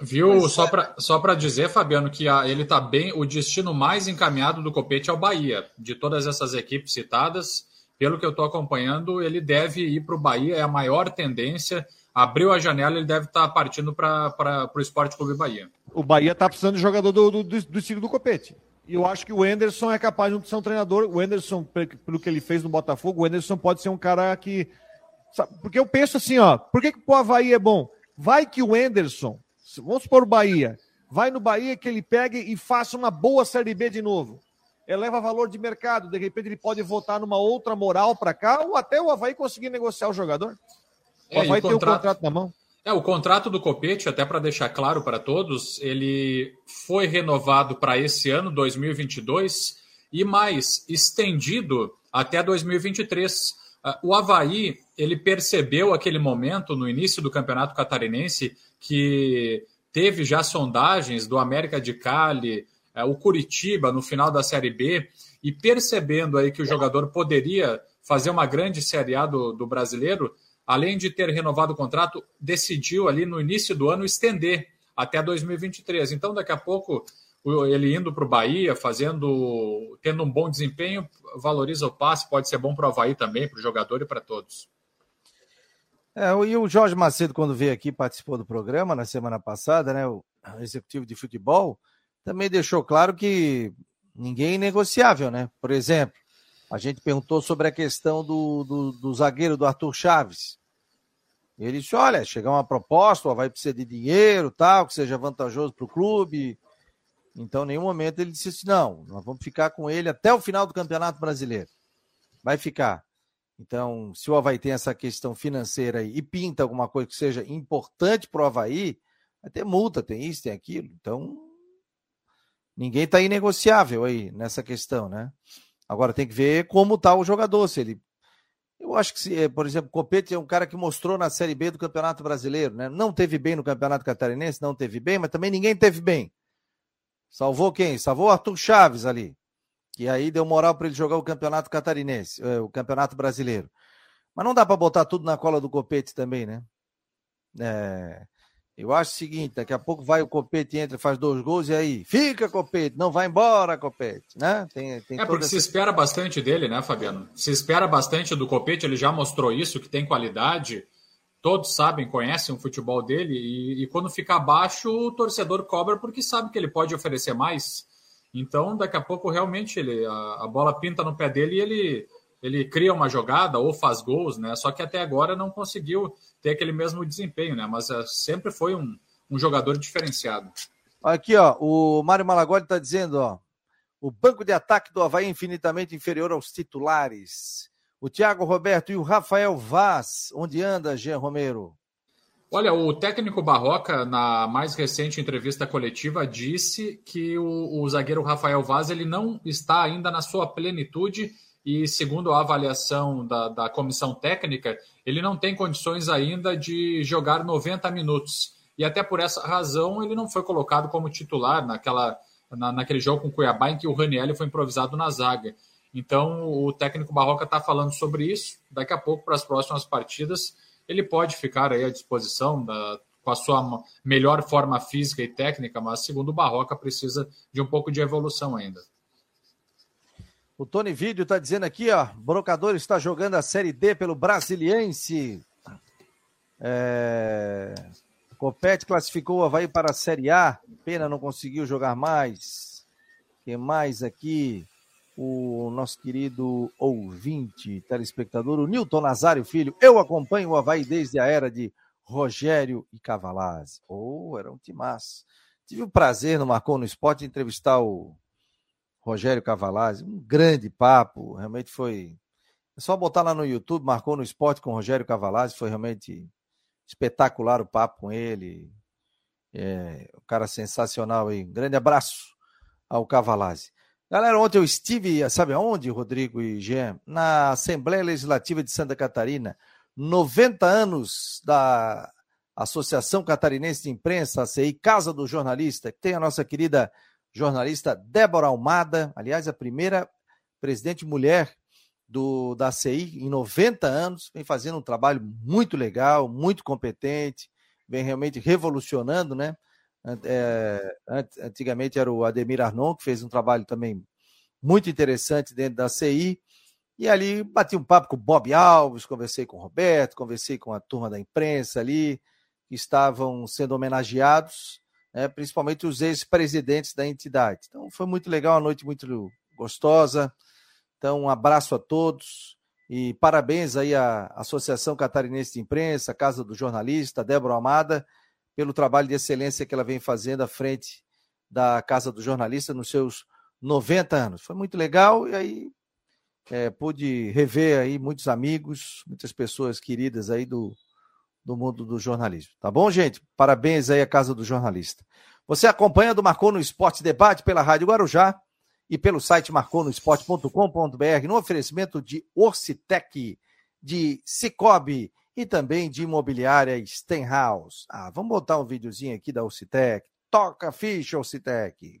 D: Viu? Mas, só para só dizer, Fabiano, que a, ele está bem. O destino mais encaminhado do Copete é o Bahia. De todas essas equipes citadas, pelo que eu estou acompanhando, ele deve ir para o Bahia, é a maior tendência. Abriu a janela, ele deve estar tá partindo para o Esporte Clube Bahia.
B: O Bahia está precisando de jogador do, do, do, do estilo do Copete. E eu acho que o Enderson é capaz de ser um treinador. O Enderson, pelo que ele fez no Botafogo, o Enderson pode ser um cara que. Sabe, porque eu penso assim, ó, por que, que o Havaí é bom? Vai que o Enderson Vamos supor o Bahia. Vai no Bahia que ele pegue e faça uma boa Série B de novo. Eleva valor de mercado. De repente ele pode voltar numa outra moral para cá ou até o Havaí conseguir negociar o jogador.
D: O é, Havaí o tem o contrato na mão. É, o contrato do Copete, até para deixar claro para todos, ele foi renovado para esse ano, 2022, e mais, estendido até 2023. Ah, o Havaí, ele percebeu aquele momento no início do Campeonato Catarinense que teve já sondagens do América de Cali, é, o Curitiba no final da Série B, e percebendo aí que o jogador poderia fazer uma grande Série A do, do brasileiro, além de ter renovado o contrato, decidiu ali no início do ano estender até 2023. Então, daqui a pouco, ele indo para o Bahia, fazendo, tendo um bom desempenho, valoriza o passe, pode ser bom para o Havaí também, para o jogador e para todos.
A: É, e o Jorge Macedo, quando veio aqui, participou do programa na semana passada, né? O executivo de futebol, também deixou claro que ninguém é negociável, né? Por exemplo, a gente perguntou sobre a questão do, do, do zagueiro do Arthur Chaves. Ele disse: olha, chegar uma proposta, vai precisar de dinheiro, tal, que seja vantajoso para o clube. Então, em nenhum momento ele disse assim: não, nós vamos ficar com ele até o final do Campeonato Brasileiro. Vai ficar. Então, se o Havaí tem essa questão financeira aí e pinta alguma coisa que seja importante para o Havaí, vai ter multa, tem isso, tem aquilo. Então, ninguém está inegociável aí nessa questão, né? Agora tem que ver como está o jogador, se ele. Eu acho que, se, eh, por exemplo, o Copete é um cara que mostrou na Série B do Campeonato Brasileiro, né? Não teve bem no Campeonato Catarinense, não teve bem, mas também ninguém teve bem. Salvou quem? Salvou o Arthur Chaves ali que aí deu moral para ele jogar o campeonato catarinense, é, o campeonato brasileiro. Mas não dá para botar tudo na cola do Copete também, né? É, eu acho o seguinte: daqui a pouco vai o Copete, entra, faz dois gols e aí fica Copete, não vai embora Copete, né?
D: Tem, tem é porque essa... se espera bastante dele, né, Fabiano? Se espera bastante do Copete, ele já mostrou isso, que tem qualidade. Todos sabem, conhecem o futebol dele e, e quando fica abaixo, o torcedor cobra porque sabe que ele pode oferecer mais. Então, daqui a pouco, realmente, ele, a, a, bola pinta no pé dele e ele, ele cria uma jogada ou faz gols, né? Só que até agora não conseguiu ter aquele mesmo desempenho, né? Mas uh, sempre foi um, um jogador diferenciado.
A: Aqui, ó, o Mário Malagoli está dizendo, ó, o banco de ataque do Havaí é infinitamente inferior aos titulares. O Thiago Roberto e o Rafael Vaz, onde anda, Jean Romero?
D: Olha, o técnico Barroca, na mais recente entrevista coletiva, disse que o, o, zagueiro Rafael Vaz ele não está ainda na sua plenitude e, segundo a avaliação da, da comissão técnica, ele não tem condições ainda de jogar 90 minutos. E até por essa razão ele não foi colocado como titular naquela, na, naquele jogo com o Cuiabá em que o Raniel foi improvisado na zaga. Então o técnico Barroca está falando sobre isso. Daqui a pouco, para as próximas partidas, ele pode ficar aí à disposição da, com a sua melhor forma física e técnica, mas segundo o Barroca precisa de um pouco de evolução ainda.
A: O Tony Vídeo está dizendo aqui, ó, Brocador está jogando a Série D pelo Brasiliense. É... Copete classificou o Havaí para a Série A, pena não conseguiu jogar mais. Quem mais aqui? O nosso querido ouvinte, telespectador, o Nilton Nazário Filho. Eu acompanho o Havaí desde a era de Rogério e Cavalazzi. Oh, era um timaço. Tive o prazer no Marcou no Esporte entrevistar o Rogério Cavalazzi. Um grande papo, realmente foi É só botar lá no YouTube, marcou no esporte com Rogério Cavalazzi, foi realmente espetacular o papo com ele. É, o cara sensacional aí. Um grande abraço ao Cavalazzi. Galera, ontem eu estive, sabe aonde, Rodrigo e Jean? Na Assembleia Legislativa de Santa Catarina. 90 anos da Associação Catarinense de Imprensa, a CI Casa do Jornalista, que tem a nossa querida jornalista Débora Almada, aliás, a primeira presidente mulher do, da CI em 90 anos, vem fazendo um trabalho muito legal, muito competente, vem realmente revolucionando, né? É, antigamente era o Ademir Arnon, que fez um trabalho também muito interessante dentro da CI. E ali bati um papo com o Bob Alves, conversei com o Roberto, conversei com a turma da imprensa ali, que estavam sendo homenageados, né, principalmente os ex-presidentes da entidade. Então foi muito legal, uma noite muito gostosa. Então, um abraço a todos e parabéns aí à Associação Catarinense de Imprensa, Casa do Jornalista, Débora Amada, pelo trabalho de excelência que ela vem fazendo à frente da Casa do Jornalista nos seus 90 anos. Foi muito legal e aí é, pude rever aí muitos amigos, muitas pessoas queridas aí do, do mundo do jornalismo. Tá bom, gente? Parabéns aí à Casa do Jornalista. Você acompanha do Marcou no Esporte Debate pela Rádio Guarujá e pelo site marconosport.com.br no oferecimento de Orcitec, de Cicobi e também de imobiliária Stenhouse. Ah, vamos botar um videozinho aqui da Orcitec. Toca ficha, Orcitec.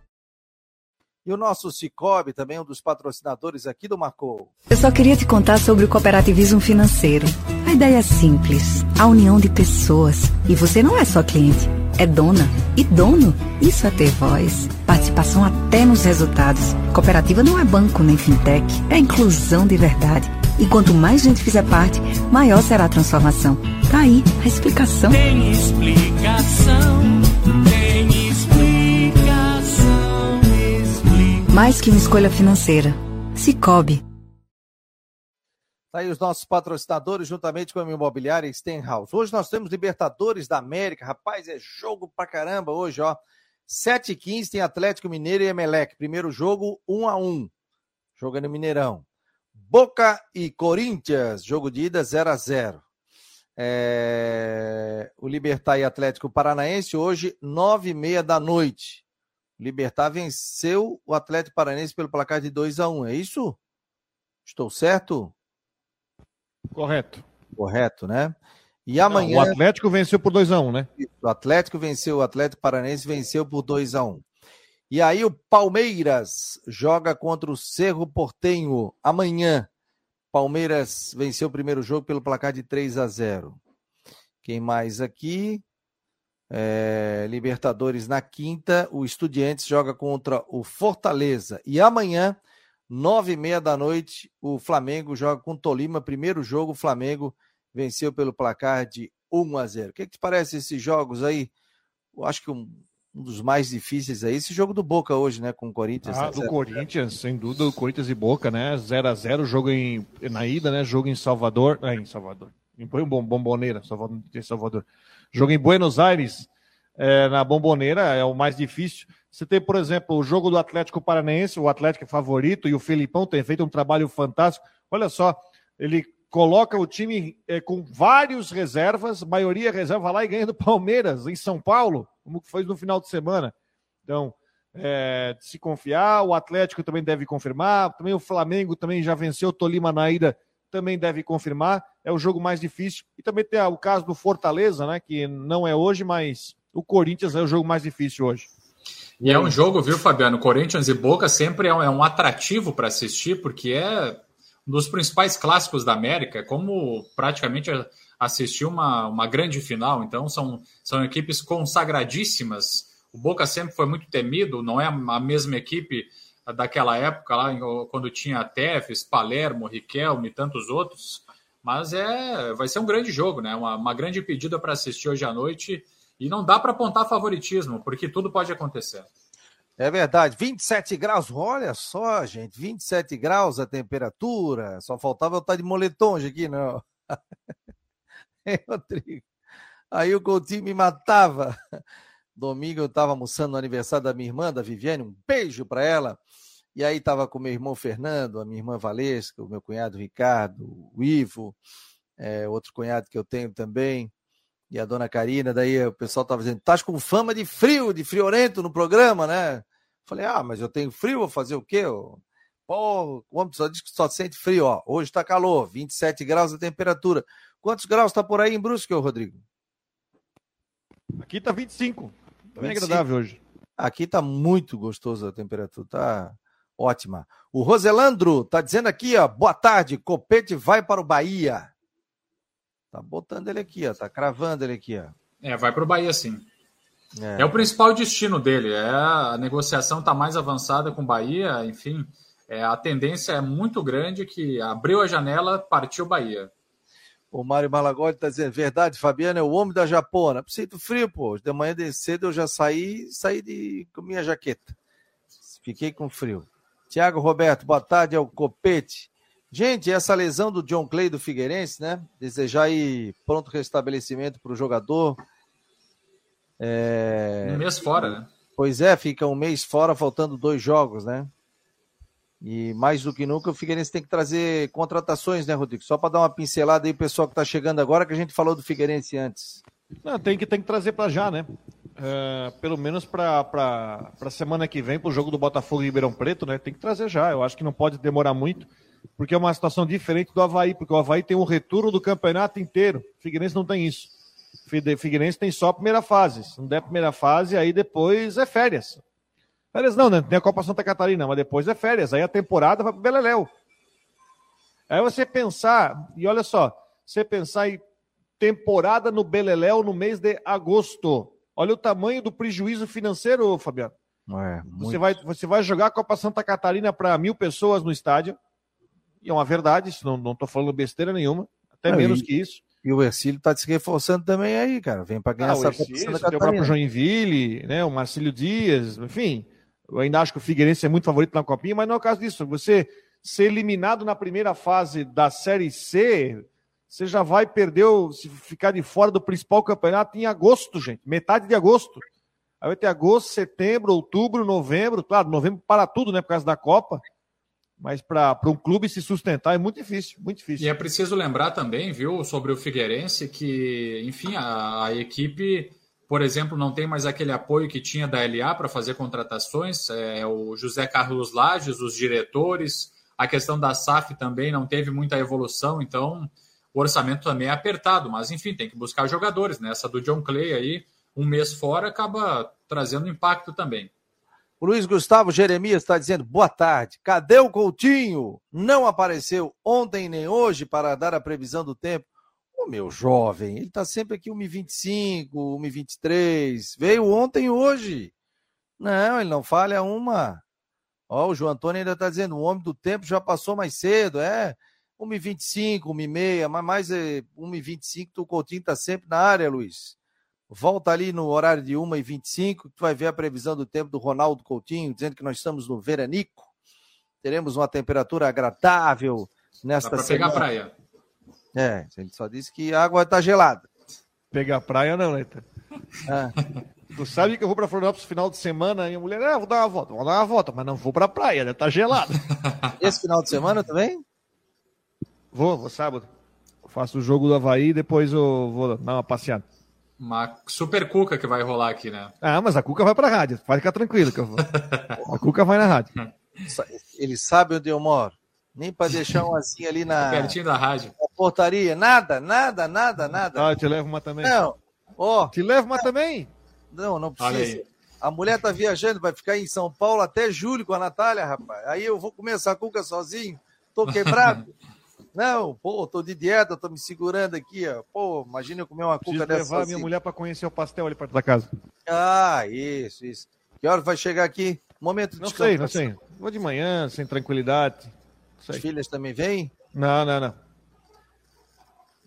A: E o nosso Cicobi, também um dos patrocinadores aqui do Marcou.
E: Eu só queria te contar sobre o cooperativismo financeiro. A ideia é simples: a união de pessoas. E você não é só cliente, é dona. E dono, isso é ter voz. Participação até nos resultados. Cooperativa não é banco nem fintech, é inclusão de verdade. E quanto mais gente fizer parte, maior será a transformação. Tá aí a explicação.
F: Tem explicação,
E: Mais que uma escolha financeira. Cicobi.
A: Tá aí os nossos patrocinadores, juntamente com a imobiliária Stenhouse. Hoje nós temos Libertadores da América. Rapaz, é jogo pra caramba hoje, ó. 7h15 tem Atlético Mineiro e Emelec. Primeiro jogo, 1 a 1 Jogo no Mineirão. Boca e Corinthians. Jogo de ida 0 a 0 é... O Libertar e Atlético Paranaense hoje, 9h30 da noite. Libertar venceu o Atlético Paranense pelo placar de 2 a 1 é isso? Estou certo?
B: Correto.
A: Correto, né? E amanhã.
B: Não, o Atlético venceu por 2 a 1 né?
A: O Atlético venceu, o Atlético Paranense venceu por 2 a 1 E aí o Palmeiras joga contra o Cerro Portenho amanhã. Palmeiras venceu o primeiro jogo pelo placar de 3 a 0. Quem mais aqui? É, Libertadores na quinta, o Estudiantes joga contra o Fortaleza. E amanhã, nove e meia da noite, o Flamengo joga com o Tolima. Primeiro jogo, o Flamengo venceu pelo placar de 1 a 0. O que, que te parece esses jogos aí? Eu acho que um, um dos mais difíceis aí, esse jogo do Boca hoje, né, com o Corinthians.
B: Ah,
A: né?
B: do Corinthians, sem dúvida, o Corinthians e Boca, né, 0 a 0 jogo em, na ida, né, jogo em Salvador, é, em Salvador, em Bomboneira, Salvador, Salvador. Jogo em Buenos Aires, é, na Bomboneira, é o mais difícil. Você tem, por exemplo, o jogo do Atlético Paranaense, o Atlético é favorito, e o Felipão tem feito um trabalho fantástico. Olha só, ele coloca o time é, com vários reservas, maioria reserva lá e ganha do Palmeiras, em São Paulo, como foi no final de semana. Então, é, se confiar, o Atlético também deve confirmar, também o Flamengo também já venceu o Tolima na ida também deve confirmar. É o jogo mais difícil. E também tem o caso do Fortaleza, né? Que não é hoje, mas o Corinthians é o jogo mais difícil hoje.
D: E é um jogo, viu, Fabiano? Corinthians e Boca sempre é um, é atrativo para assistir, porque é um dos principais clássicos da América, é como praticamente assistir uma, uma grande final. Então, são, são equipes consagradíssimas. O Boca sempre foi muito temido, não é a mesma equipe daquela época, lá quando tinha Tefes, Palermo, Riquelme e tantos outros. Mas é, vai ser um grande jogo, né? Uma, uma grande pedida para assistir hoje à noite. E não dá para apontar favoritismo, porque tudo pode acontecer.
A: É verdade, 27 graus, olha só, gente, 27 graus a temperatura. Só faltava eu estar de moletom hoje aqui, não. *laughs* Aí o Coutinho me matava. Domingo eu estava almoçando no aniversário da minha irmã, da Viviane, um beijo para ela. E aí estava com meu irmão Fernando, a minha irmã Valesca, o meu cunhado Ricardo, o Ivo, é, outro cunhado que eu tenho também, e a dona Karina. Daí o pessoal estava dizendo: estás com fama de frio, de friorento no programa, né? Falei: ah, mas eu tenho frio, vou fazer o quê? Pô, o homem só diz que só sente frio, ó. Hoje está calor, 27 graus a temperatura. Quantos graus está por aí em Brusque, Rodrigo?
B: Aqui está 25. Tá bem agradável hoje.
A: Aqui está muito gostoso a temperatura, tá ótima. O Roselandro tá dizendo aqui, ó, boa tarde, Copete vai para o Bahia. Tá botando ele aqui, ó, tá cravando ele aqui, ó.
D: É, vai para o Bahia sim. É. é. o principal destino dele. É a negociação está mais avançada com o Bahia, enfim, é, a tendência é muito grande que abriu a janela, partiu o Bahia.
A: O Mário Malagoli está dizendo, verdade, Fabiano é o homem da Japona. Sinto frio, pô. De manhã de cedo eu já saí, saí de, com minha jaqueta. Fiquei com frio. Tiago Roberto, boa tarde, é o Copete. Gente, essa lesão do John Clay do Figueirense, né? Desejar aí pronto restabelecimento para o jogador.
D: É... Um mês fora, né?
A: Pois é, fica um mês fora, faltando dois jogos, né? E mais do que nunca, o Figueirense tem que trazer contratações, né, Rodrigo? Só para dar uma pincelada aí, pessoal que está chegando agora, que a gente falou do Figueirense antes.
B: Não, tem que, tem que trazer para já, né? É, pelo menos para a semana que vem, para o jogo do Botafogo e Ribeirão Preto, né? Tem que trazer já. Eu acho que não pode demorar muito, porque é uma situação diferente do Havaí, porque o Havaí tem um retorno do campeonato inteiro. O Figueirense não tem isso. Figueirense tem só a primeira fase. Se não der a primeira fase, aí depois é férias. Férias não, né? Tem a Copa Santa Catarina, mas depois é férias. Aí a temporada vai pro Beleléu. Aí você pensar, e olha só, você pensar em temporada no Beleléu no mês de agosto. Olha o tamanho do prejuízo financeiro, Fabiano. É, você, vai, você vai jogar a Copa Santa Catarina para mil pessoas no estádio. E é uma verdade, isso não estou falando besteira nenhuma. Até não, menos e, que isso.
A: E o Ercílio está se reforçando também aí, cara. Vem para ganhar ah, essa
B: Copa Santa Catarina. o próprio Joinville, né, o Marcílio Dias, enfim. Eu ainda acho que o Figueirense é muito favorito na Copinha, mas não é o caso disso. Você ser eliminado na primeira fase da Série C, você já vai perder, se ficar de fora do principal campeonato em agosto, gente. Metade de agosto. Aí vai ter agosto, setembro, outubro, novembro. Claro, novembro para tudo, né? Por causa da Copa. Mas para um clube se sustentar é muito difícil, muito difícil.
D: E é preciso lembrar também, viu, sobre o Figueirense, que, enfim, a, a equipe por exemplo, não tem mais aquele apoio que tinha da LA para fazer contratações. É, o José Carlos Lages, os diretores, a questão da SAF também não teve muita evolução, então o orçamento também é apertado, mas enfim, tem que buscar jogadores, né? Essa do John Clay aí, um mês fora, acaba trazendo impacto também.
A: O Luiz Gustavo Jeremias está dizendo: boa tarde. Cadê o Coutinho? Não apareceu ontem nem hoje para dar a previsão do tempo. Ô, meu jovem, ele tá sempre aqui 1,25, 1,23. Veio ontem e hoje. Não, ele não falha uma. Ó, o João Antônio ainda tá dizendo, o homem do tempo já passou mais cedo, é. 1,25, 1,6, mas mais 1,25, o Coutinho tá sempre na área, Luiz. Volta ali no horário de 1h25, tu vai ver a previsão do tempo do Ronaldo Coutinho, dizendo que nós estamos no veranico. Teremos uma temperatura agradável nesta Dá pra
D: semana. pegar praia.
A: É, ele só disse que a água está gelada.
B: Pegar praia não, né? É. Tu sabe que eu vou para Florianópolis no final de semana e a mulher, ah, vou dar uma volta, vou dar uma volta, mas não vou para praia, né? Tá gelado. *laughs*
A: Esse final de semana também?
B: Vou, vou sábado. faço o jogo do Havaí depois eu vou dar uma passeada.
D: Uma super cuca que vai rolar aqui, né?
B: Ah, mas a cuca vai pra rádio. Pode ficar tranquilo que eu vou. *laughs* a cuca vai na rádio.
A: Ele sabe onde eu moro. Nem para deixar um assim ali na.
D: Pertinho da rádio.
A: Na portaria. Nada, nada, nada, nada.
B: Ah, te levo uma também.
A: Não. Ó.
B: Oh, te levo uma também?
A: Não, não precisa. A mulher tá viajando, vai ficar em São Paulo até julho com a Natália, rapaz. Aí eu vou comer essa cuca sozinho. Tô quebrado. *laughs* Não, pô, tô de dieta, tô me segurando aqui, ó. Pô, imagina eu comer uma cuca Preciso dessa.
B: levar sozinho. minha mulher para conhecer o pastel ali perto da casa.
A: Ah, isso, isso. Que hora vai chegar aqui? Momento de
B: Não sei, não sei. Vou de manhã, sem tranquilidade.
A: As filhas também vêm?
B: Não, não, não.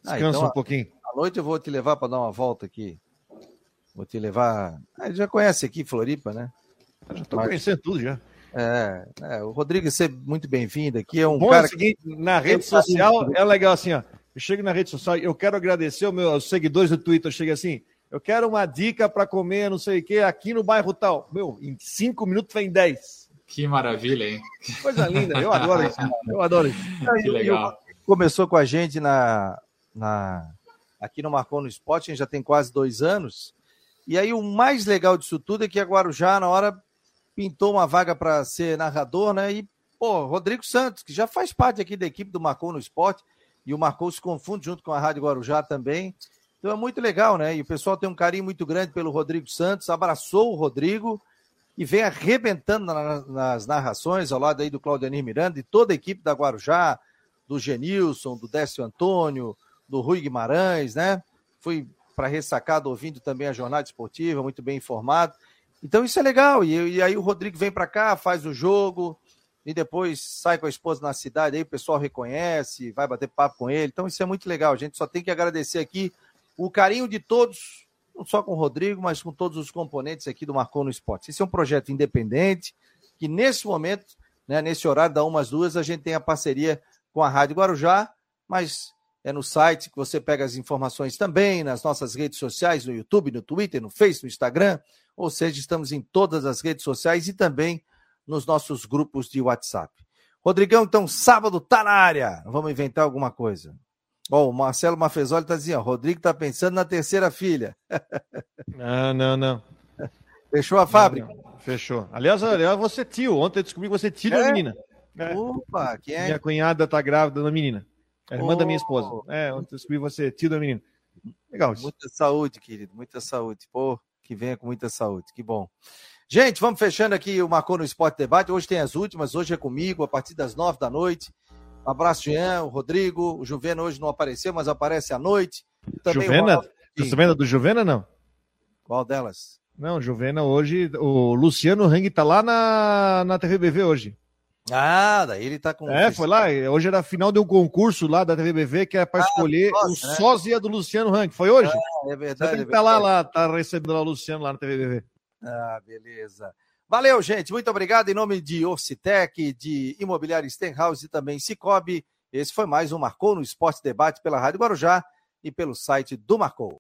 A: Ah,
B: Descansa
A: então,
B: um pouquinho.
A: À noite eu vou te levar para dar uma volta aqui. Vou te levar. Ah, já conhece aqui Floripa, né?
B: Eu já tô
A: Mas-
B: conhecendo tudo já.
A: É, é, o Rodrigo é muito bem-vindo aqui. É um
B: Bom é
A: cara
B: o seguinte, na rede social é legal assim, ó. Eu chego na rede social, eu quero agradecer aos meus seguidores do Twitter. Eu chego assim, eu quero uma dica para comer, não sei o quê, aqui no bairro tal. Meu, em cinco minutos vem dez.
D: Que maravilha, hein?
B: Coisa linda, eu adoro isso. Eu adoro isso.
D: Que legal.
A: começou com a gente na, na aqui no Marcou no Esporte, a gente já tem quase dois anos. E aí o mais legal disso tudo é que a Guarujá, na hora, pintou uma vaga para ser narrador, né? E, pô, Rodrigo Santos, que já faz parte aqui da equipe do Marcou no Esporte, e o Marcou se confunde junto com a Rádio Guarujá também. Então é muito legal, né? E o pessoal tem um carinho muito grande pelo Rodrigo Santos, abraçou o Rodrigo e vem arrebentando na- nas narrações ao lado aí do Claudianir Miranda e toda a equipe da Guarujá, do Genilson, do Décio Antônio, do Rui Guimarães, né? Fui para ressacado ouvindo também a jornada esportiva, muito bem informado. Então isso é legal. E, e aí o Rodrigo vem para cá, faz o jogo e depois sai com a esposa na cidade, aí o pessoal reconhece, vai bater papo com ele. Então isso é muito legal. A gente só tem que agradecer aqui o carinho de todos, não só com o Rodrigo, mas com todos os componentes aqui do Marcou no Esporte. Esse é um projeto independente que nesse momento, né, nesse horário da umas duas, a gente tem a parceria com a Rádio Guarujá, mas é no site que você pega as informações também, nas nossas redes sociais, no YouTube, no Twitter, no Face, no Instagram, ou seja, estamos em todas as redes sociais e também nos nossos grupos de WhatsApp. Rodrigão, então, sábado tá na área. Vamos inventar alguma coisa. Ó, o Marcelo Mafezoli tá dizendo, Rodrigo tá pensando na terceira filha.
B: Não, *laughs* não, não.
A: Fechou a fábrica?
B: Não, não. Fechou. Aliás, aliás, você é tio. Ontem eu descobri que você é tio
A: É?
B: da menina. É.
A: Opa, quem é?
B: Minha cunhada tá grávida da menina. É a irmã da minha esposa.
A: Oh.
B: É, ontem eu descobri que você é tio da menina. Legal isso.
A: Muita saúde, querido, muita saúde. Pô, que venha com muita saúde, que bom. Gente, vamos fechando aqui o Marcou no Esporte Debate. Hoje tem as últimas, hoje é comigo, a partir das nove da noite. Um abraço, Jean, o Rodrigo. O Juvena hoje não apareceu, mas aparece à noite. Também
B: Juvena? Você tá vendo do Juvena, não?
A: Qual delas?
B: Não, Juvena hoje, o Luciano Hang tá lá na, na TVBV hoje.
A: Ah, daí ele tá com.
B: É, foi lá. Hoje era a final de um concurso lá da TVBV que é para escolher
A: nossa,
B: o
A: né?
B: sósia do Luciano Hang. Foi hoje?
A: É
B: Você
A: verdade.
B: tem
A: é
B: que estar lá, lá, tá recebendo lá o Luciano lá na TVBV.
A: Ah, beleza. Valeu, gente. Muito obrigado. Em nome de Orcitec, de Imobiliário Stenhouse e também Cicobi. Esse foi mais um Marcou no Esporte Debate pela Rádio Guarujá e pelo site do Marcou.